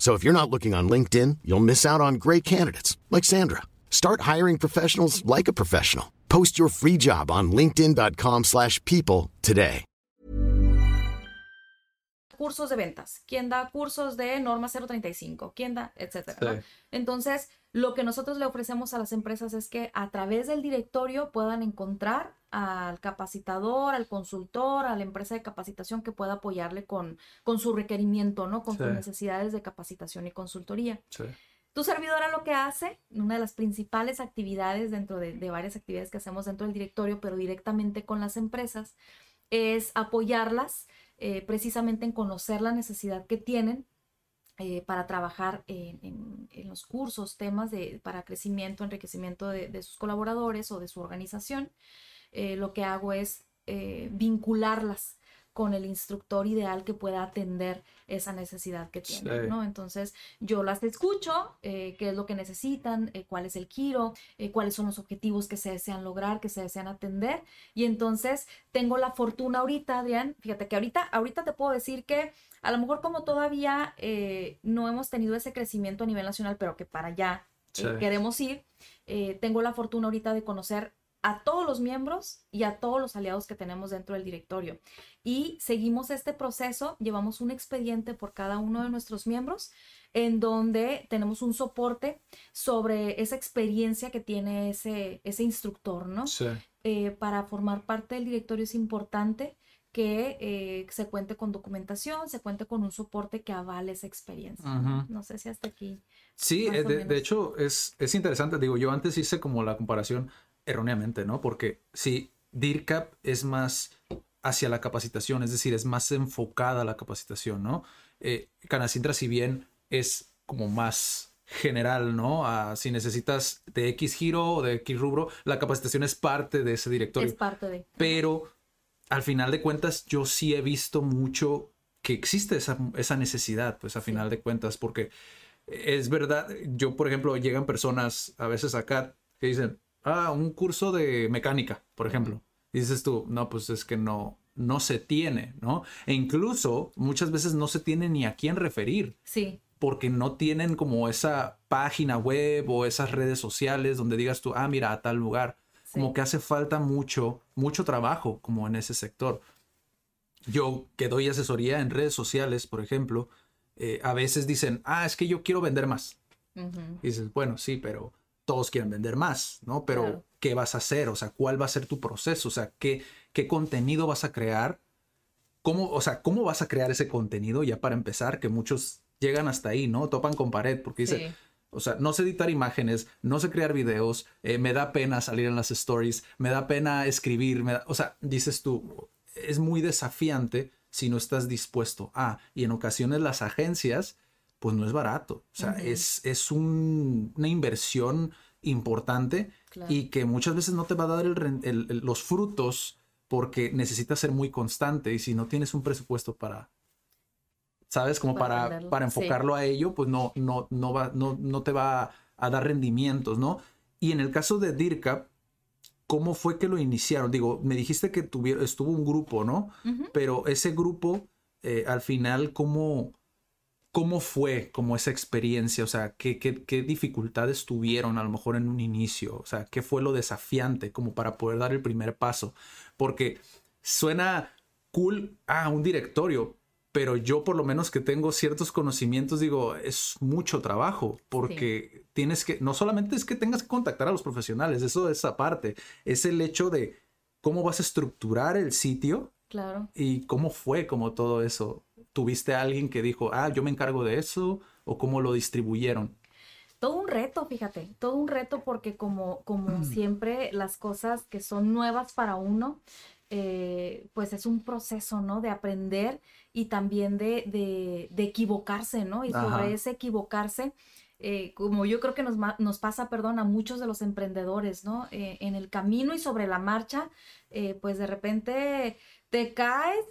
So if you're not looking on LinkedIn, you'll miss out on great candidates like Sandra. Start hiring professionals like a professional. Post your free job on linkedin.com/people today. Cursos de ventas. ¿Quién da cursos de norma 035? ¿Quién da etcétera? Sí. ¿no? Entonces, lo que nosotros le ofrecemos a las empresas es que a través del directorio puedan encontrar al capacitador, al consultor, a la empresa de capacitación que pueda apoyarle con, con su requerimiento, ¿no? Con sus necesidades de capacitación y consultoría. Tu servidora lo que hace, una de las principales actividades dentro de, de, varias actividades que hacemos dentro del directorio, pero directamente con las empresas, es apoyarlas eh, precisamente en conocer la necesidad que tienen eh, para trabajar en, los cursos, temas de, para crecimiento, enriquecimiento de, sus colaboradores o de su organización. Eh, lo que hago es eh, vincularlas con el instructor ideal que pueda atender esa necesidad que tienen, ¿no? Entonces, yo las escucho, qué es lo que necesitan, cuál es el giro, cuáles son los objetivos que se desean lograr, que se desean atender, y entonces tengo la fortuna ahorita, Adrián, fíjate que ahorita, ahorita te puedo decir que a lo mejor como todavía eh, no hemos tenido ese crecimiento a nivel nacional, pero que para allá eh, queremos ir, eh, tengo la fortuna ahorita de conocer a todos los miembros y a todos los aliados que tenemos dentro del directorio. Y seguimos este proceso, llevamos un expediente por cada uno de nuestros miembros en donde tenemos un soporte sobre esa experiencia que tiene ese, ese instructor, ¿no? Sí. para formar parte del directorio es importante que eh, se cuente con documentación, se cuente con un soporte que avale esa experiencia. ¿no? sé si hasta aquí. Sí, eh, de, hecho es, es interesante. Digo, yo antes hice como la comparación erróneamente, ¿no? Porque si DIRCAP es más hacia la capacitación, es decir, es más enfocada a la capacitación, ¿no? Eh, Canacintra, si bien es como más general, ¿no? si necesitas de X giro o de X rubro, la capacitación es parte de ese directorio. Es parte de. Pero al final de cuentas yo sí he visto mucho que existe esa, necesidad, pues a final de cuentas, porque es verdad, yo por ejemplo, llegan personas a veces acá que dicen, ah, un curso de mecánica, por ejemplo. dices tú, no, pues es que no, no se tiene, ¿no? E incluso muchas veces no se tiene ni a quién referir. Sí. Porque no tienen como esa página web o esas redes sociales donde digas tú, ah, mira, a tal lugar como que hace falta mucho, mucho trabajo como en ese sector. Yo que doy asesoría en redes sociales, por ejemplo, eh, a veces dicen, ah, es que yo quiero vender más. Y dices, bueno, sí, pero todos quieren vender más, ¿no? Pero, Claro. ¿qué vas a hacer? O sea, ¿cuál va a ser tu proceso? O sea, ¿qué, qué contenido vas a crear? ¿Cómo, o sea, ¿cómo vas a crear ese contenido? Ya para empezar, que muchos llegan hasta ahí, ¿no? Topan con pared porque dicen, Sí. o sea, no sé editar imágenes, no sé crear videos, eh, me da pena salir en las stories, me da pena escribir, me da- o sea, dices tú, es muy desafiante si no estás dispuesto a, y en ocasiones las agencias, pues no es barato, o sea, es, es un- una inversión importante Claro. y que muchas veces no te va a dar el ren- el- el- los frutos porque necesitas ser muy constante y si no tienes un presupuesto para, ¿sabes? Como Para para, sí. enfocarlo a ello, pues no, no, no, va, no, no te va a dar rendimientos, ¿no? Y en el caso de DIRCAP, ¿cómo fue que lo iniciaron? Digo, me dijiste que tuvieron, estuvo un grupo, ¿no? Pero ese grupo, eh, al final, ¿cómo, ¿cómo fue como esa experiencia? O sea, ¿qué, qué, qué dificultades tuvieron a lo mejor en un inicio? O sea, ¿qué fue lo desafiante como para poder dar el primer paso? Porque suena cool, ah, un directorio, pero yo por lo menos que tengo ciertos conocimientos, digo, es mucho trabajo, porque tienes que, no solamente es que tengas que contactar a los profesionales, eso es aparte, es el hecho de cómo vas a estructurar el sitio Claro. y cómo fue como todo eso. ¿Tuviste a alguien que dijo, ah, yo me encargo de eso? ¿O cómo lo distribuyeron? Todo un reto, fíjate, todo un reto porque como, como siempre las cosas que son nuevas para uno, eh, pues es un proceso, ¿no? De aprender y también de, de, de equivocarse, ¿no? Y sobre Ajá. ese equivocarse, eh, como yo creo que nos, nos pasa, perdón, a muchos de los emprendedores, ¿no? Eh, en el camino y sobre la marcha, eh, pues de repente te caes,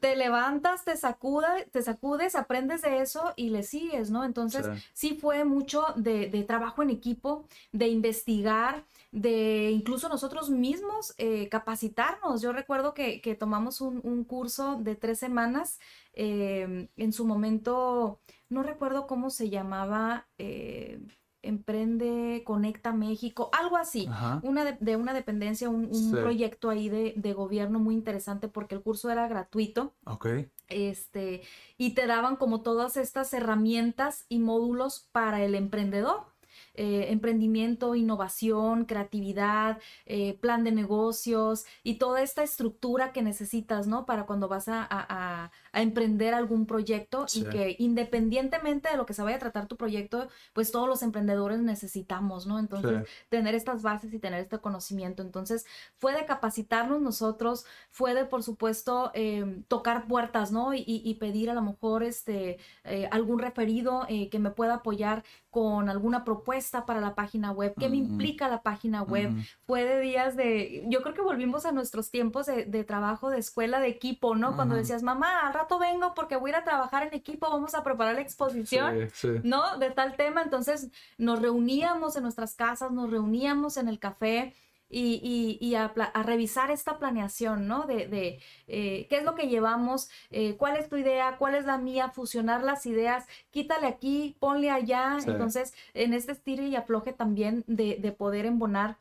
te levantas, te sacuda, te sacudes, aprendes de eso y le sigues, ¿no? Entonces, Sí. sí fue mucho de, de trabajo en equipo, de investigar, de incluso nosotros mismos eh, capacitarnos. Yo recuerdo que, que tomamos un, un curso de tres semanas. eh, en su momento, no recuerdo cómo se llamaba, eh, Emprende, Conecta México, algo así. Ajá. Una de, de una dependencia, un, un Sí. proyecto ahí de, de gobierno muy interesante porque el curso era gratuito Ok. este, y te daban como todas estas herramientas y módulos para el emprendedor. Eh, emprendimiento, innovación, creatividad, eh, plan de negocios y toda esta estructura que necesitas, ¿no? Para cuando vas a, a- a- emprender algún proyecto Sí. y que independientemente de lo que se vaya a tratar tu proyecto, pues todos los emprendedores necesitamos, ¿no? Entonces, Sí. tener estas bases y tener este conocimiento. Entonces, fue de capacitarnos nosotros, fue de, por supuesto, eh, tocar puertas, ¿no? Y, pedir a lo mejor este, eh, algún referido eh, que me pueda apoyar con alguna propuesta para la página web, qué me Ujú. implica la página web. Fue de días de, yo creo que volvimos a nuestros tiempos de, de trabajo de escuela de equipo, ¿no? Cuando decías, mamá, rato vengo porque voy a ir a trabajar en equipo, vamos a preparar la exposición. Sí, sí. ¿no? De tal tema, entonces nos reuníamos en nuestras casas, nos reuníamos en el café y, y- y a, revisar esta planeación, ¿no? De, de, eh, qué es lo que llevamos, eh, cuál es tu idea, cuál es la mía, fusionar las ideas, quítale aquí, ponle allá, Sí. entonces en este estilo y afloje también de, de poder embonar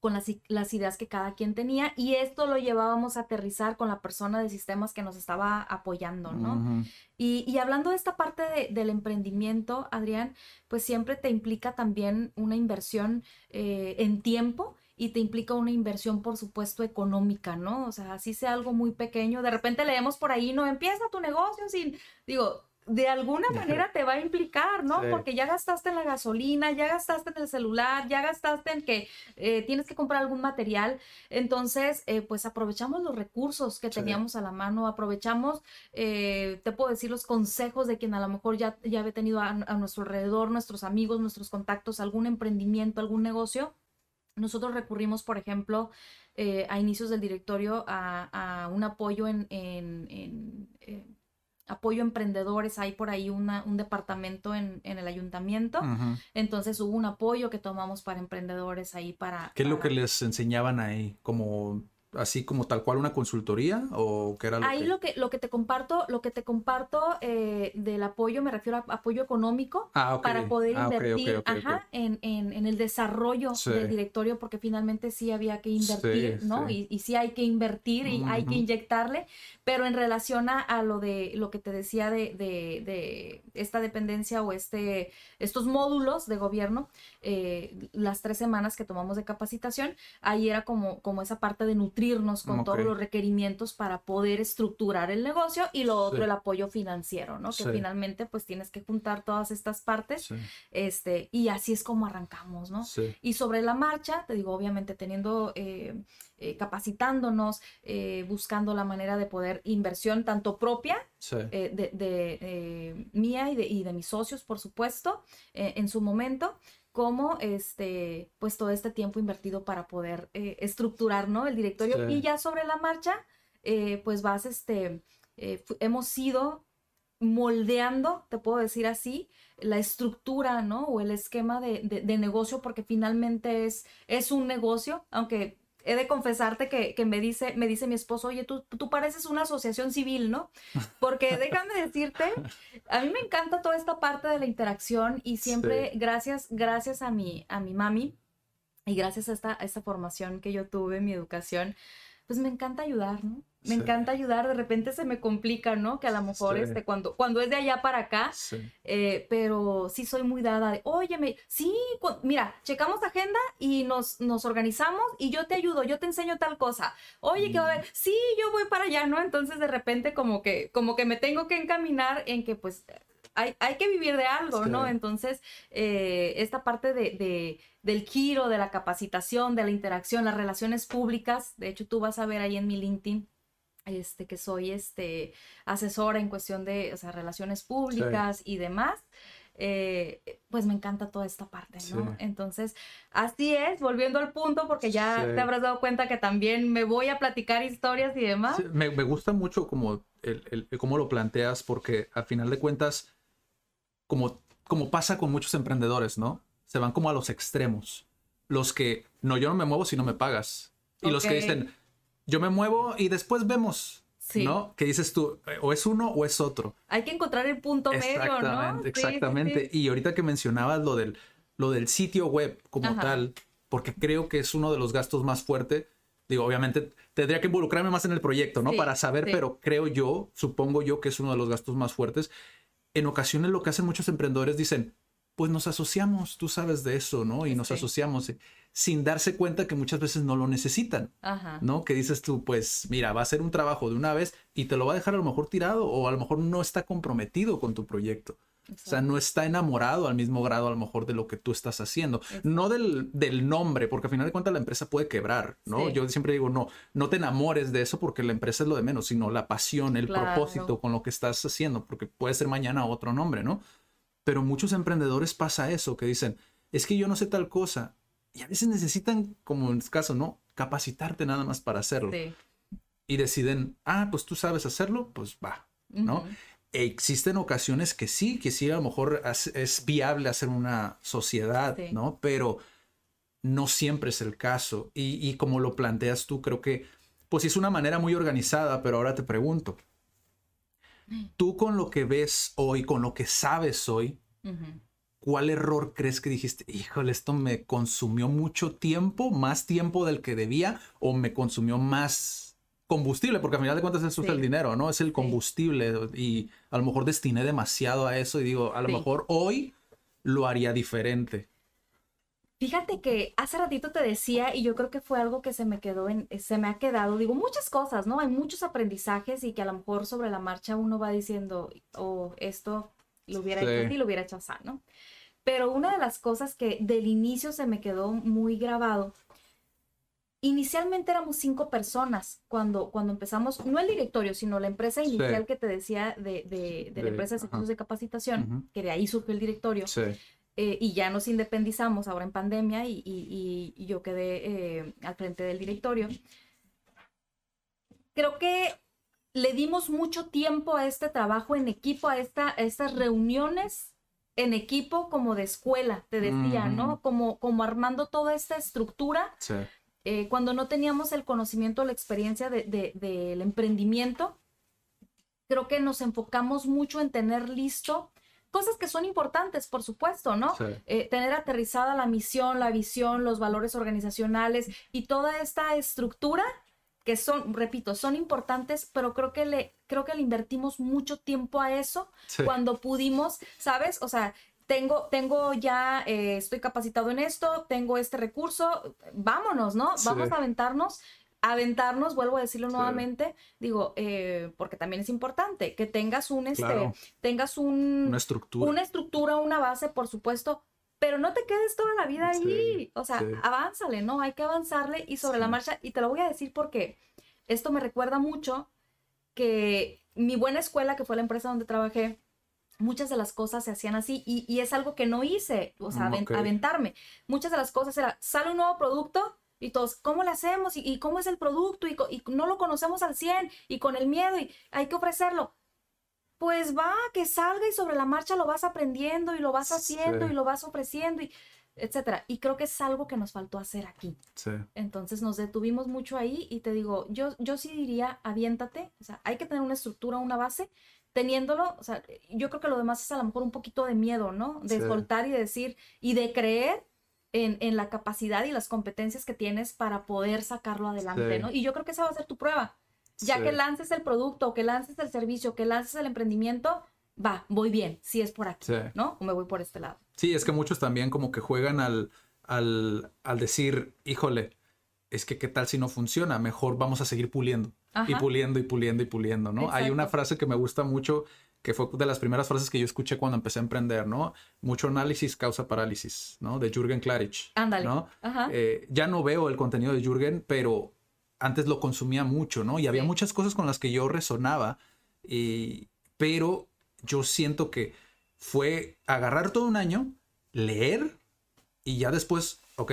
con las, las ideas que cada quien tenía y esto lo llevábamos a aterrizar con la persona de sistemas que nos estaba apoyando, ¿no? Y, y hablando de esta parte de- del emprendimiento, Adrián, pues siempre te implica también una inversión eh, en tiempo y te implica una inversión, por supuesto, económica, ¿no? O sea, así sea algo muy pequeño, de repente leemos por ahí, no, empieza tu negocio sin, digo, de alguna manera te va a implicar, ¿no? Sí. Porque ya gastaste en la gasolina, ya gastaste en el celular, ya gastaste en que eh, tienes que comprar algún material. Entonces, eh, pues aprovechamos los recursos que Sí. teníamos a la mano, aprovechamos eh, te puedo decir los consejos de quien a lo mejor ya, ya había tenido a, a nuestro alrededor, nuestros amigos, nuestros contactos, algún emprendimiento, algún negocio. Nosotros recurrimos, por ejemplo, eh, a inicios del directorio a, a un apoyo en, en- en, apoyo a emprendedores. Hay por ahí una, un departamento en, en el ayuntamiento. Entonces hubo un apoyo que tomamos para emprendedores ahí para... ¿Qué es lo que les enseñaban ahí? Como así como tal cual una consultoría o qué era lo Ahí que... lo que lo que te comparto, lo que te comparto eh, del apoyo, me refiero a apoyo económico Ah, ok. para poder Ah, invertir ok, ok. ajá, En, en- en el desarrollo Sí. del directorio, porque finalmente sí había que invertir, Sí, ¿no? sí. Y, y sí hay que invertir y hay que inyectarle, pero en relación a, a lo de lo que te decía de, de- de esta dependencia o este, estos módulos de gobierno, eh, las tres semanas que tomamos de capacitación, ahí era como, como esa parte de nutrirnos con todos los requerimientos para poder estructurar el negocio y lo otro Sí. el apoyo financiero, ¿no? Que Sí. finalmente pues tienes que juntar todas estas partes Sí, este, y así es como arrancamos, ¿no? Y sobre la marcha, te digo, obviamente teniendo, eh, eh, capacitándonos, eh, buscando la manera de poder inversión tanto propia, de, de, mía y de, y de mis socios, por supuesto, en su momento, como este, pues todo este tiempo invertido para poder eh, estructurar, ¿no? El directorio. Sí. Y ya sobre la marcha, eh, pues vas, este, eh, hemos ido moldeando, te puedo decir así, la estructura, ¿no? O el esquema de, de- de negocio, porque finalmente es, es un negocio, aunque he de confesarte que, que me, dice, me dice mi esposo, oye, tú, tú pareces una asociación civil, ¿no? Porque déjame decirte, a mí me encanta toda esta parte de la interacción y siempre, Sí. gracias, gracias a mi, a mi mami y gracias a esta, a esta formación que yo tuve, mi educación, pues me encanta ayudar, ¿no? Me Sí. encanta ayudar, de repente se me complica, ¿no? Que a lo mejor Sí. este, cuando, cuando es de allá para acá, sí. eh, pero sí soy muy dada de, óyeme, sí, mira, checamos agenda y nos, nos organizamos y yo te ayudo, yo te enseño tal cosa. Oye, que va a Mm. haber, sí, yo voy para allá, ¿no? Entonces de repente como que, como que me tengo que encaminar en que pues hay, hay que vivir de algo, ¿no? Entonces, eh, esta parte de, de- del giro, de la capacitación, de la interacción, las relaciones públicas, de hecho tú vas a ver ahí en mi LinkedIn este, que soy este, asesora en cuestión de o sea, relaciones públicas y demás, eh, pues me encanta toda esta parte, ¿no? Sí. Entonces, así es, volviendo al punto, porque ya Sí. te habrás dado cuenta que también me voy a platicar historias y demás. Sí, me, me gusta mucho como el, el- el cómo lo planteas, porque al final de cuentas, como, como pasa con muchos emprendedores, ¿no? Se van como a los extremos. Los que, no, yo no me muevo si no me pagas. Y los que dicen, yo me muevo y después vemos, Sí. ¿no? Que dices tú, eh, o es uno o es otro. Hay que encontrar el punto medio, ¿no? Exactamente, Sí, sí, exactamente. sí. Y ahorita que mencionabas lo del, lo del sitio web como Ajá. tal, porque creo que es uno de los gastos más fuertes. Digo, obviamente tendría que involucrarme más en el proyecto, ¿no? Para saber, pero creo yo, supongo yo que es uno de los gastos más fuertes. En ocasiones lo que hacen muchos emprendedores dicen, pues nos asociamos, tú sabes de eso, ¿no? Y nos Sí. asociamos eh, sin darse cuenta que muchas veces no lo necesitan. Ajá. ¿no? Que dices tú, pues mira, va a ser un trabajo de una vez y te lo va a dejar a lo mejor tirado o a lo mejor no está comprometido con tu proyecto. O sea, no está enamorado al mismo grado a lo mejor de lo que tú estás haciendo. No del, del nombre, porque al final de cuentas la empresa puede quebrar, ¿no? Sí. Yo siempre digo, no, no te enamores de eso porque la empresa es lo de menos, sino la pasión, el Claro. propósito con lo que estás haciendo, porque puede ser mañana otro nombre, ¿no? Pero muchos emprendedores pasa eso, que dicen, es que yo no sé tal cosa. Y a veces necesitan, como en este caso, ¿no? Capacitarte nada más para hacerlo Sí. y deciden, ah, pues tú sabes hacerlo, pues va, ¿no? Existen ocasiones que sí, que sí, a lo mejor es, es viable hacer una sociedad, Sí. ¿no? Pero no siempre es el caso. Y, y como lo planteas tú, creo que, pues es una manera muy organizada, pero ahora te pregunto, tú con lo que ves hoy, con lo que sabes hoy. ¿cuál error crees que dijiste? Híjole, esto me consumió mucho tiempo, más tiempo del que debía, o me consumió más combustible, porque al final de cuentas eso es el dinero, ¿no? Es el combustible y a lo mejor destiné demasiado a eso y digo, a lo Sí. mejor hoy lo haría diferente. Fíjate que hace ratito te decía, y yo creo que fue algo que se me quedó en, se me ha quedado, digo, muchas cosas, ¿no? Hay muchos aprendizajes y que a lo mejor sobre la marcha uno va diciendo, oh, esto lo hubiera Sí. hecho así, lo hubiera hecho así, ¿no? Pero una de las cosas que del inicio se me quedó muy grabado, inicialmente éramos cinco personas cuando, cuando empezamos, no el directorio, sino la empresa Sí. inicial que te decía de, de- de la De- empresa de servicios de capacitación, que de ahí surgió el directorio Sí, eh, y ya nos independizamos ahora en pandemia y, y- y yo quedé eh, al frente del directorio. Creo que le dimos mucho tiempo a este trabajo en equipo, a, esta, a estas reuniones en equipo como de escuela, te decía, Ujú. ¿no? Como, como armando toda esta estructura sí, eh, cuando no teníamos el conocimiento, la experiencia del de, del emprendimiento, creo que nos enfocamos mucho en tener listo cosas que son importantes, por supuesto, ¿no? Eh, tener aterrizada la misión, la visión, los valores organizacionales y toda esta estructura que son, repito, son importantes, pero creo que le, creo que le invertimos mucho tiempo a eso cuando pudimos, ¿sabes? O sea, tengo, tengo ya, eh, estoy capacitado en esto, tengo este recurso, vámonos, ¿no? Vamos a aventarnos aventarnos, vuelvo a decirlo nuevamente, digo, eh, porque también es importante que tengas un, este, tengas un, una estructura. Una estructura, una base, por supuesto, pero no te quedes toda la vida ahí, o sea, avánzale, ¿no? Hay que avanzarle y sobre la marcha, y te lo voy a decir porque esto me recuerda mucho que mi buena escuela, que fue la empresa donde trabajé, muchas de las cosas se hacían así y, es algo que no hice, o sea, aventarme. Muchas de las cosas era, sale un nuevo producto, y todos, ¿cómo lo hacemos? ¿Y, cómo es el producto? Y, y, no lo conocemos al 100 y con el miedo y hay que ofrecerlo. Pues va, que salga y sobre la marcha lo vas aprendiendo y lo vas haciendo y lo vas ofreciendo y etcétera. Y creo que es algo que nos faltó hacer aquí. Sí. Entonces nos detuvimos mucho ahí y te digo, yo, yo sí diría, aviéntate, o sea, hay que tener una estructura, una base, teniéndolo, o sea, yo creo que lo demás es a lo mejor un poquito de miedo, ¿no? De soltar y decir y de creer en, la capacidad y las competencias que tienes para poder sacarlo adelante, ¿no? Y yo creo que esa va a ser tu prueba. Ya que lances el producto, que lances el servicio, que lances el emprendimiento, va, voy bien, si es por aquí, ¿no? O me voy por este lado. Sí, es que muchos también como que juegan al, al, al decir, híjole, es que qué tal si no funciona, mejor vamos a seguir puliendo. Y puliendo y puliendo y puliendo, ¿no? Hay una frase que me gusta mucho que fue de las primeras frases que yo escuché cuando empecé a emprender, ¿no? Mucho análisis causa parálisis, ¿no? De Jürgen Klarich. Ándale. ¿no? Eh, ya no veo el contenido de Jürgen, pero antes lo consumía mucho, ¿no? Y había muchas cosas con las que yo resonaba, pero yo siento que fue agarrar todo un año, leer y ya después, ok,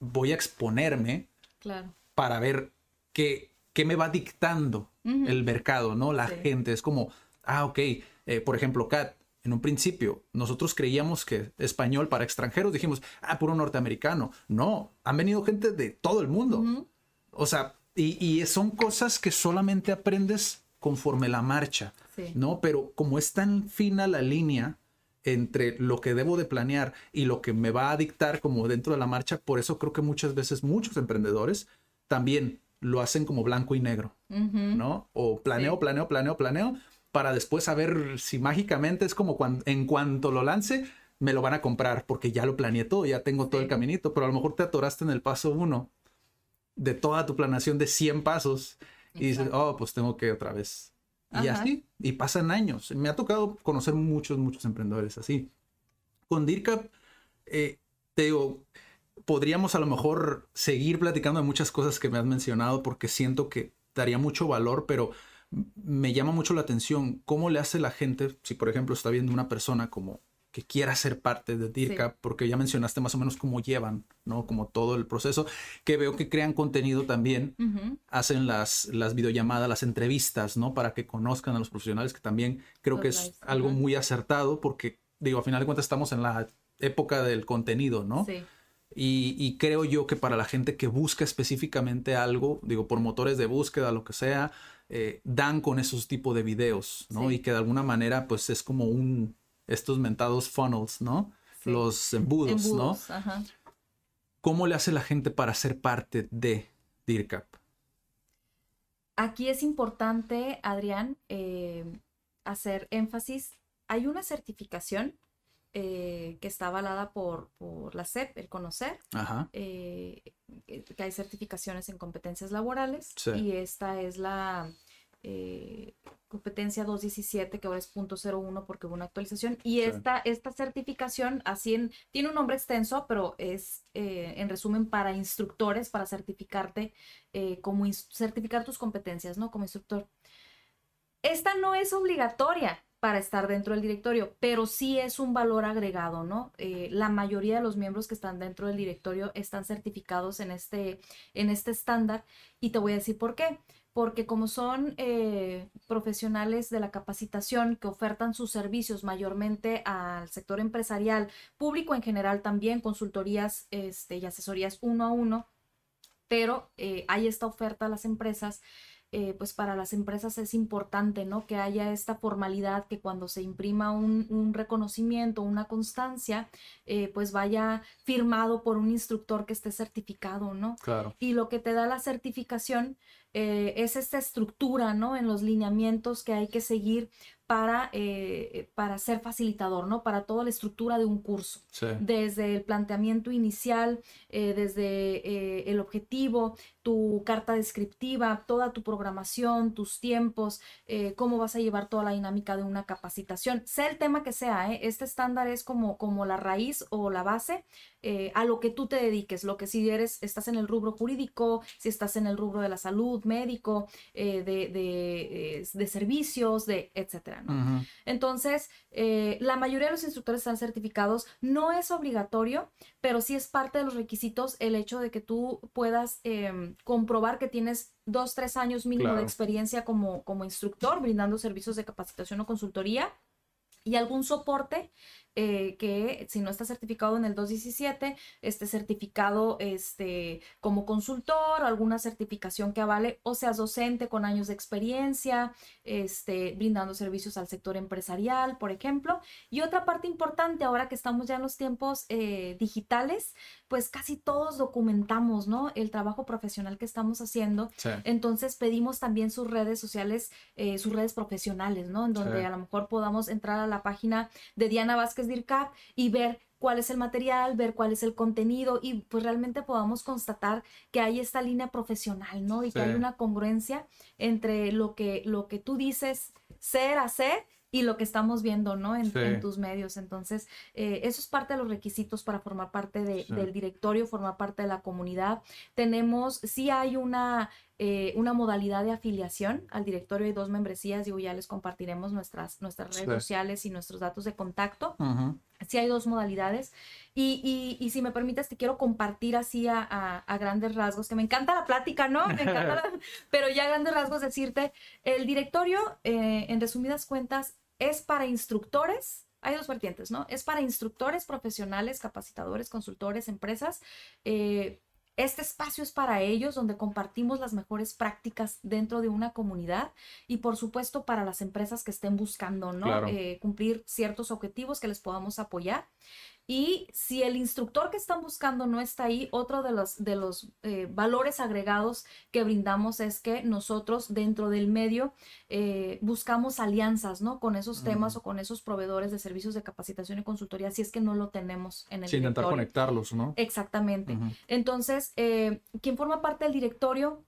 voy a exponerme claro. para ver qué, qué me va dictando el mercado, ¿no? La gente. Es como ah, ok, eh, por ejemplo, Cat, en un principio, nosotros creíamos que español para extranjeros, dijimos, ah, puro norteamericano. No, han venido gente de todo el mundo. O sea, y, son cosas que solamente aprendes conforme la marcha, ¿no? Pero como es tan fina la línea entre lo que debo de planear y lo que me va a dictar como dentro de la marcha, por eso creo que muchas veces muchos emprendedores también lo hacen como blanco y negro, ¿no? O planeo, planeo, planeo, planeo, para después saber si mágicamente es como cuando, en cuanto lo lance, me lo van a comprar porque ya lo planeé todo, ya tengo todo el caminito, pero a lo mejor te atoraste en el paso uno de toda tu planeación de 100 pasos y dices, oh, pues tengo que otra vez. Y así, y pasan años. Me ha tocado conocer muchos, muchos emprendedores así. Con DIRCAP, eh, te digo, podríamos a lo mejor seguir platicando de muchas cosas que me has mencionado porque siento que daría mucho valor, pero me llama mucho la atención cómo le hace la gente, si por ejemplo está viendo una persona como que quiera ser parte de DIRCA, porque ya mencionaste más o menos cómo llevan, ¿no? Como todo el proceso, que veo que crean contenido también, hacen las, las videollamadas, las entrevistas, ¿no? Para que conozcan a los profesionales, que también creo que es algo muy acertado, porque, digo, a final de cuentas estamos en la época del contenido, ¿no? Sí. Y, y, creo yo que para la gente que busca específicamente algo, digo, por motores de búsqueda, lo que sea, eh, dan con esos tipos de videos, ¿no? Y que de alguna manera, pues es como un, estos mentados funnels, ¿no? Los embudos, ¿no? ¿Cómo le hace la gente para ser parte de DIRCAP? Aquí es importante, Adrián, eh, hacer énfasis. Hay una certificación eh, que está avalada por, por, la SEP, el conocer, eh, que hay certificaciones en competencias laborales y esta es la eh, competencia 217 que ahora es .01 porque hubo una actualización y esta, esta certificación así tiene un nombre extenso pero es en resumen para instructores para certificarte como certificar tus competencias no como instructor esta no es obligatoria para estar dentro del directorio, pero sí es un valor agregado, ¿no? Eh, la mayoría de los miembros que están dentro del directorio están certificados en este, en este estándar y te voy a decir por qué. Porque como son eh, profesionales de la capacitación que ofertan sus servicios mayormente al sector empresarial, público en general también, consultorías este, y asesorías uno a uno, pero eh, hay esta oferta a las empresas eh, pues para las empresas es importante, ¿no? Que haya esta formalidad, que cuando se imprima un, reconocimiento, una constancia, eh, pues vaya firmado por un instructor que esté certificado, ¿no? Claro. Y lo que te da la certificación eh, es esta estructura, ¿no? En los lineamientos que hay que seguir para, para ser facilitador, ¿no? Para toda la estructura de un curso. Desde el planteamiento inicial, desde el objetivo, tu carta descriptiva, toda tu programación, tus tiempos, eh, cómo vas a llevar toda la dinámica de una capacitación. Sea el tema que sea, ¿eh? este estándar es como, como la raíz o la base eh, a lo que tú te dediques, lo que si eres, estás en el rubro jurídico, si estás en el rubro de la salud, médico, de, de, de, servicios, de etcétera. ¿no? Entonces, la mayoría de los instructores están certificados, no es obligatorio, pero sí es parte de los requisitos el hecho de que tú puedas em, comprobar que tienes dos, tres años mínimo de experiencia como, como instructor, brindando servicios de capacitación o consultoría y algún soporte eh, que si no está certificado en el 217, esté certificado este, como consultor, alguna certificación que avale o seas docente con años de experiencia, este, brindando servicios al sector empresarial, por ejemplo. Y otra parte importante, ahora que estamos ya en los tiempos eh, digitales, pues casi todos documentamos, ¿no? El trabajo profesional que estamos haciendo. Entonces pedimos también sus redes sociales, eh, sus redes profesionales, ¿no? En donde a lo mejor podamos entrar a la página de Diana Vázquez DIRCAP y ver cuál es el material, ver cuál es el contenido y pues realmente podamos constatar que hay esta línea profesional, ¿no? Y que hay una congruencia entre lo que, lo que tú dices ser, hacer y lo que estamos viendo, ¿no? En, tus medios. Entonces, eh, eso es parte de los requisitos para formar parte del directorio, formar parte de la comunidad. Tenemos, sí hay una, eh, una modalidad de afiliación al directorio, hay dos membresías, digo, ya les compartiremos nuestras, nuestras redes sociales y nuestros datos de contacto. Sí hay dos modalidades. Y, y, si me permites, te quiero compartir así a, a, grandes rasgos, que me encanta la plática, ¿no? Me encanta pero ya a grandes rasgos decirte, el directorio, eh, en resumidas cuentas, es para instructores, hay dos vertientes, ¿no? Es para instructores profesionales, capacitadores, consultores, empresas. Eh, este espacio es para ellos, donde compartimos las mejores prácticas dentro de una comunidad y por supuesto para las empresas que estén buscando, ¿no? Eh, cumplir ciertos objetivos que les podamos apoyar. Y si el instructor que están buscando no está ahí, otro de los, de los eh, valores agregados que brindamos es que nosotros dentro del medio eh, buscamos alianzas, ¿no? Con esos temas o con esos proveedores de servicios de capacitación y consultoría, si es que no lo tenemos en el sí, intentar conectarlos, ¿no? Exactamente. Entonces, eh, quien forma parte del directorio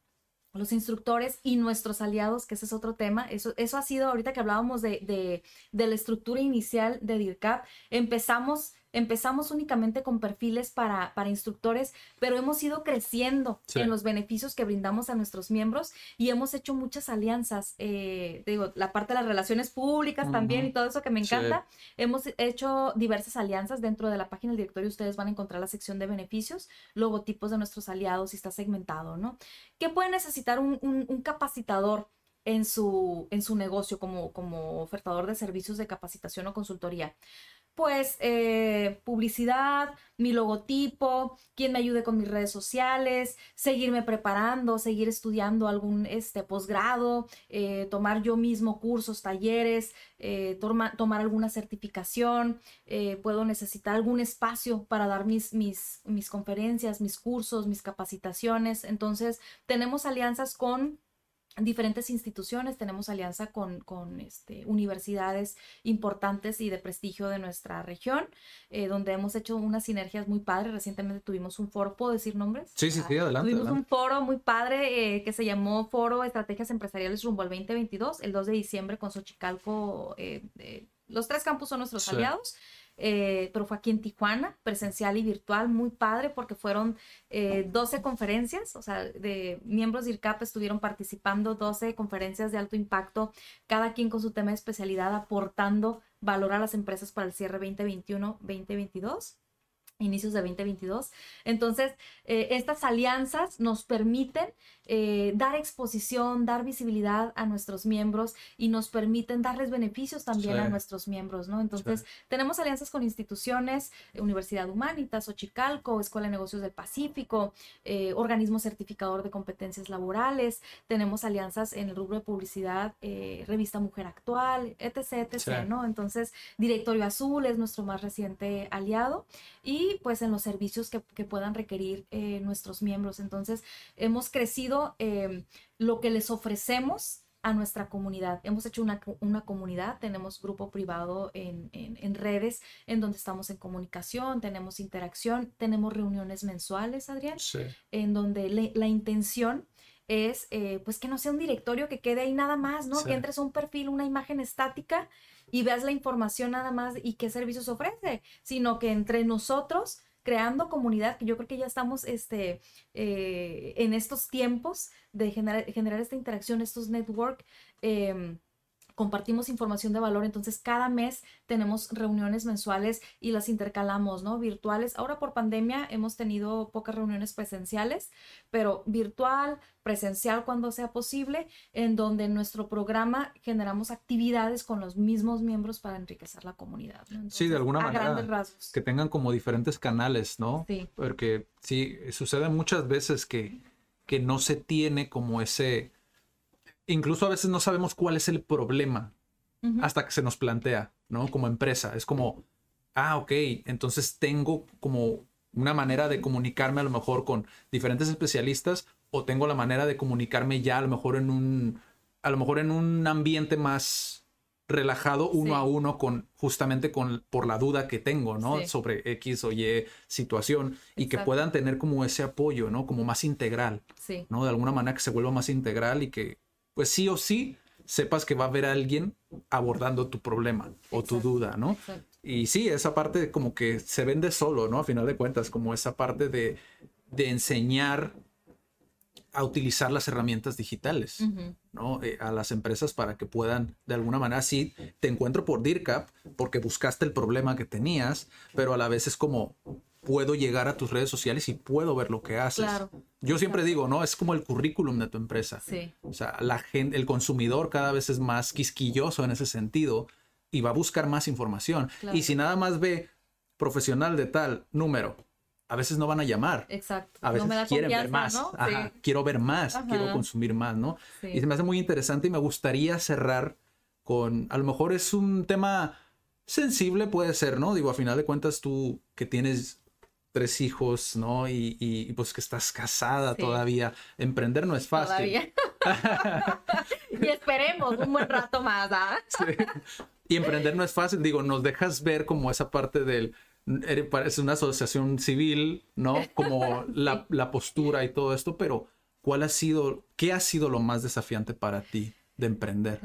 los instructores y nuestros aliados, que ese es otro tema. Eso, eso ha sido, ahorita que hablábamos de, de, de la estructura inicial de DIRCAP, empezamos Empezamos únicamente con perfiles para, para instructores, pero hemos ido creciendo en los beneficios que brindamos a nuestros miembros y hemos hecho muchas alianzas. Eh, digo, la parte de las relaciones públicas también y todo eso que me encanta. Hemos hecho diversas alianzas dentro de la página del directorio. Ustedes van a encontrar la sección de beneficios, logotipos de nuestros aliados y está segmentado, ¿no? ¿Qué puede necesitar un, un capacitador? en su, en su negocio como, como ofertador de servicios de capacitación o consultoría pues eh, publicidad, mi logotipo, quien me ayude con mis redes sociales, seguirme preparando, seguir estudiando algún este, posgrado, eh, tomar yo mismo cursos, talleres, eh, tomar alguna certificación, puedo necesitar algún espacio para dar mis, mis, mis conferencias, mis cursos, mis capacitaciones. Entonces, tenemos alianzas con diferentes instituciones, tenemos alianza con, con este, universidades importantes y de prestigio de nuestra región, eh, donde hemos hecho unas sinergias muy padres. Recientemente tuvimos un foro, ¿puedo decir nombres? Sí, sí, sí, adelante. Tuvimos un foro muy padre eh, que se llamó Foro Estrategias Empresariales rumbo al 2022, el 2 de diciembre con Xochicalco. Eh, los tres campus son nuestros aliados. Eh, pero fue aquí en Tijuana, presencial y virtual, muy padre porque fueron 12 eh, conferencias, o sea, de miembros de IRCAP estuvieron participando 12 conferencias de alto impacto, cada quien con su tema de especialidad aportando valor a las empresas para el cierre 2021-2022. Inicios de 2022. Entonces, eh, estas alianzas nos permiten eh, dar exposición, dar visibilidad a nuestros miembros y nos permiten darles beneficios también a nuestros miembros, ¿no? Entonces, tenemos alianzas con instituciones, Universidad Humanitas, Ochicalco, Escuela de Negocios del Pacífico, eh, organismo certificador de competencias laborales, tenemos alianzas en el rubro de publicidad, revista Mujer Actual, etc., etc., ¿no? Entonces, Directorio Azul es nuestro más reciente aliado y pues en los servicios que, puedan requerir eh, nuestros miembros. Entonces hemos crecido em, lo que les ofrecemos a nuestra comunidad. Hemos hecho una, comunidad, tenemos grupo privado en, redes en donde estamos en comunicación, tenemos interacción, tenemos reuniones mensuales, Adrián, en donde la intención es eh, pues que no sea un directorio que quede ahí nada más, ¿no? Que entres a un perfil, una imagen estática y veas la información nada más y qué servicios ofrece, sino que entre nosotros creando comunidad, que yo creo que ya estamos este, eh, en estos tiempos de generar, generar, esta interacción, estos network. Em, compartimos información de valor, entonces cada mes tenemos reuniones mensuales y las intercalamos, ¿no? Virtuales. Ahora por pandemia hemos tenido pocas reuniones presenciales, pero virtual, presencial cuando sea posible, en donde en nuestro programa generamos actividades con los mismos miembros para enriquecer la comunidad. sí, de alguna manera. Que tengan como diferentes canales, ¿no? Sí. Porque sí, sucede muchas veces que, que no se tiene como ese incluso a veces no sabemos cuál es el problema hasta que se nos plantea, ¿no? Como empresa. Es como, ah, ok, entonces tengo como una manera de comunicarme a lo mejor con diferentes especialistas o tengo la manera de comunicarme ya a lo mejor en un, a lo mejor en un ambiente más relajado uno a uno con justamente con por la duda que tengo, ¿no? Sobre X o Y situación y que puedan tener como ese apoyo, ¿no? Como más integral, sí. ¿no? De alguna manera que se vuelva más integral y que pues sí o sí sepas que va a haber alguien abordando tu problema o tu duda, ¿no? Y sí, esa parte como que se vende solo, ¿no? A final de cuentas, como esa parte de, enseñar a utilizar las herramientas digitales, ¿no? Eh, a las empresas para que puedan, de alguna manera, sí, te encuentro por DIRCAP porque buscaste el problema que tenías, pero a la vez es como, puedo llegar a tus redes sociales y puedo ver lo que haces. Yo siempre digo, ¿no? Es como el currículum de tu empresa. Sí. O sea, la gente, el consumidor cada vez es más quisquilloso en ese sentido y va a buscar más información. Y si nada más ve profesional de tal número, a veces no van a llamar. Exacto. A veces quieren ver más. Quiero ver más, quiero consumir más, ¿no? Y se me hace muy interesante y me gustaría cerrar con, a lo mejor es un tema sensible, puede ser, ¿no? Digo, a final de cuentas tú que tienes tres hijos, ¿no? Y, pues que estás casada todavía. Emprender no es fácil. y esperemos un buen rato más, ¿ah? Y emprender no es fácil. Digo, nos dejas ver como esa parte del... Parece una asociación civil, ¿no? Como la, la postura y todo esto, pero ¿cuál ha sido, qué ha sido lo más desafiante para ti de emprender?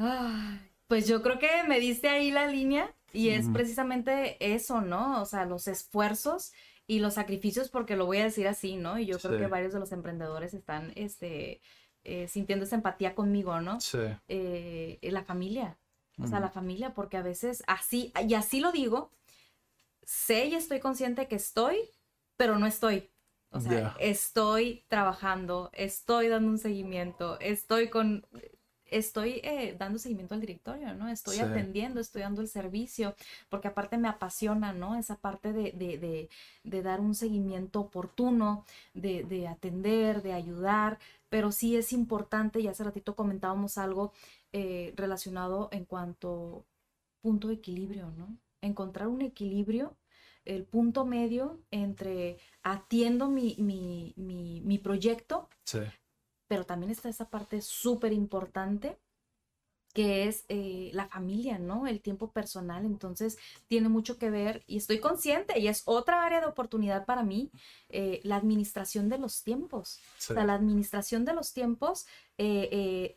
pues yo creo que me diste ahí la línea y es precisamente eso, ¿no? O sea, los esfuerzos y los sacrificios, porque lo voy a decir así, ¿no? Y yo creo que varios de los emprendedores están este, eh, sintiendo esa empatía conmigo, ¿no? Sí. Eh, la familia, o sea, la familia, porque a veces así, y así lo digo, sé y estoy consciente que estoy, pero no estoy. O sea, estoy trabajando, estoy dando un seguimiento, estoy con estoy eh, dando seguimiento al directorio, ¿no? Estoy atendiendo, estoy dando el servicio, porque aparte me apasiona, ¿no? Esa parte de, de, de, dar un seguimiento oportuno, de, atender, de ayudar, pero sí es importante, y hace ratito comentábamos algo eh, relacionado en cuanto punto de equilibrio, ¿no? Encontrar un equilibrio el punto medio entre atiendo mi, mi, mi, mi proyecto, sí pero también está esa parte súper importante que es eh, la familia, ¿no? El tiempo personal. Entonces, tiene mucho que ver y estoy consciente y es otra área de oportunidad para mí, eh, la administración de los tiempos. O sea, la administración de los tiempos, eh,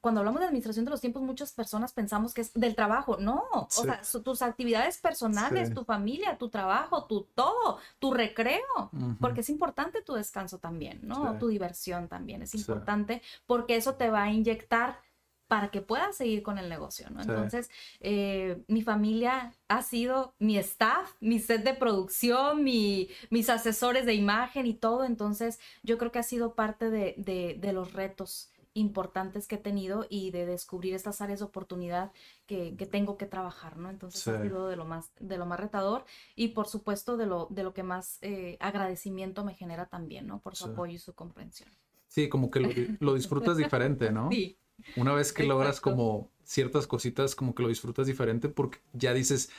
cuando hablamos de administración de los tiempos, muchas personas pensamos que es del trabajo. No, o sea, tus actividades personales, tu familia, tu trabajo, tu todo, tu recreo, porque es importante tu descanso también, ¿no? Tu diversión también es importante porque eso te va a inyectar para que pueda seguir con el negocio, ¿no? Entonces, eh, mi familia ha sido mi staff, mi set de producción, mi, mis asesores de imagen y todo, entonces yo creo que ha sido parte de, de, de los retos importantes que he tenido y de descubrir estas áreas de oportunidad que, que tengo que trabajar, ¿no? Entonces ha sido de lo más, de lo más retador y por supuesto de lo, de lo que más eh, agradecimiento me genera también, ¿no? Por su apoyo y su comprensión. Sí, como que lo, lo disfrutas diferente, ¿no? Sí. Una vez que logras como ciertas cositas, como que lo disfrutas diferente porque ya dices,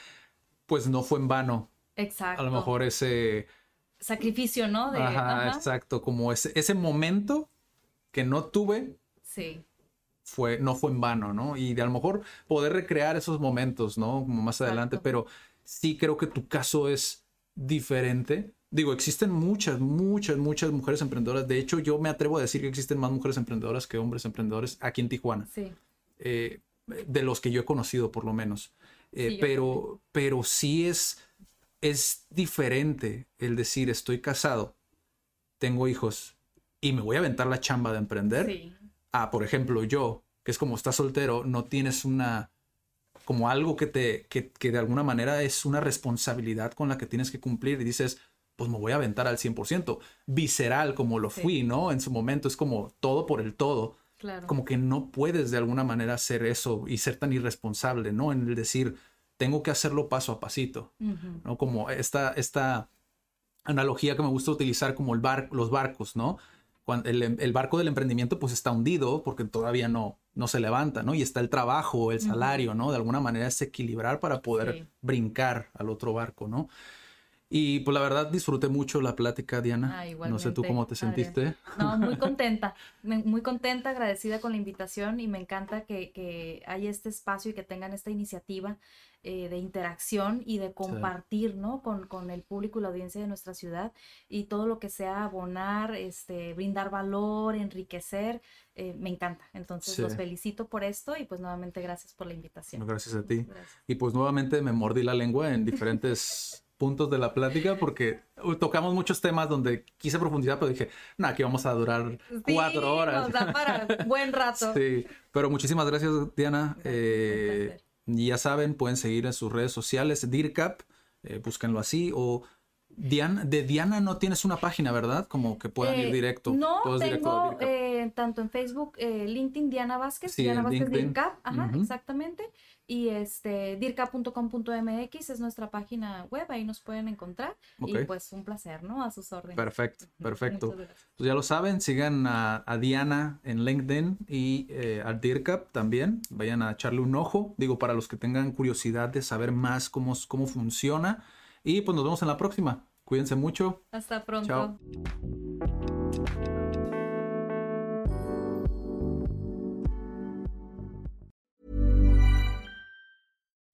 pues no fue en vano. Exacto. A lo mejor ese... Sacrificio, ¿no? De, ajá, ajá. exacto, como ese, ese momento que no tuve, Sí. fue, no fue en vano, ¿no? Y de a lo mejor poder recrear esos momentos, ¿no? Como más adelante, Exacto. pero sí creo que tu caso es diferente. Digo, existen muchas, muchas, muchas mujeres emprendedoras. De hecho, yo me atrevo a decir que existen más mujeres emprendedoras que hombres emprendedores aquí en Tijuana. Sí. eh, de los que yo he conocido por lo menos. Eh, Sí, pero, pero sí es, es diferente el decir estoy casado, tengo hijos y me voy a aventar la chamba de emprender. Sí. Ah, por ejemplo, yo, que es como estás soltero, no tienes una como algo que te que, que de alguna manera es una responsabilidad con la que tienes que cumplir y dices, pues me voy a aventar al 100%, visceral como lo Sí. fui, ¿no? En su momento es como todo por el todo Claro. como que no puedes de alguna manera hacer eso y ser tan irresponsable, ¿no? En el decir, tengo que hacerlo paso a pasito. ¿no? Como esta, esta analogía que me gusta utilizar como el bar, los barcos, ¿no? Cuando el, el barco del emprendimiento pues está hundido porque todavía no, no se levanta, ¿no? Y está el trabajo, el salario, ¿no? De alguna manera es equilibrar para poder Sí. brincar al otro barco, ¿no? Y pues la verdad disfruté mucho la plática, Diana. Ah, no sé tú cómo te sentiste. No, muy contenta, muy contenta, agradecida con la invitación y me encanta que, que haya este espacio y que tengan esta iniciativa eh, de interacción y de compartir, ¿no? Con, con el público y la audiencia de nuestra ciudad y todo lo que sea abonar, este, brindar valor, enriquecer, eh, me encanta. Entonces Sí. los felicito por esto y pues nuevamente gracias por la invitación. Gracias a ti. Gracias. Y pues nuevamente me mordí la lengua en diferentes puntos de la plática porque tocamos muchos temas donde quise profundizar, pero dije, no, aquí vamos a durar Sí, cuatro horas. Nos da para buen rato. Sí, pero muchísimas gracias, Diana. Eh, ya saben, pueden seguir en sus redes sociales, DIRCAP, eh, búsquenlo así, o Diana, de Diana no tienes una página, ¿verdad? Como que puedan ir Eh, directo. No, todo directo tengo DIRCAP. eh, tanto en Facebook, eh, LinkedIn, Diana Vázquez, Sí, Diana Vázquez LinkedIn. DIRCAP, ajá, Ujú. exactamente. Y este, dircap.com.mx es nuestra página web, ahí nos pueden encontrar. Y Ok. pues un placer, ¿no? A sus órdenes. Perfecto, perfecto. Pues ya lo saben, sigan a, a Diana en LinkedIn y eh, al DIRCAP también. Vayan a echarle un ojo. Digo, para los que tengan curiosidad de saber más cómo, cómo funciona. Y pues nos vemos en la próxima. Cuídense mucho. Hasta pronto. Chao.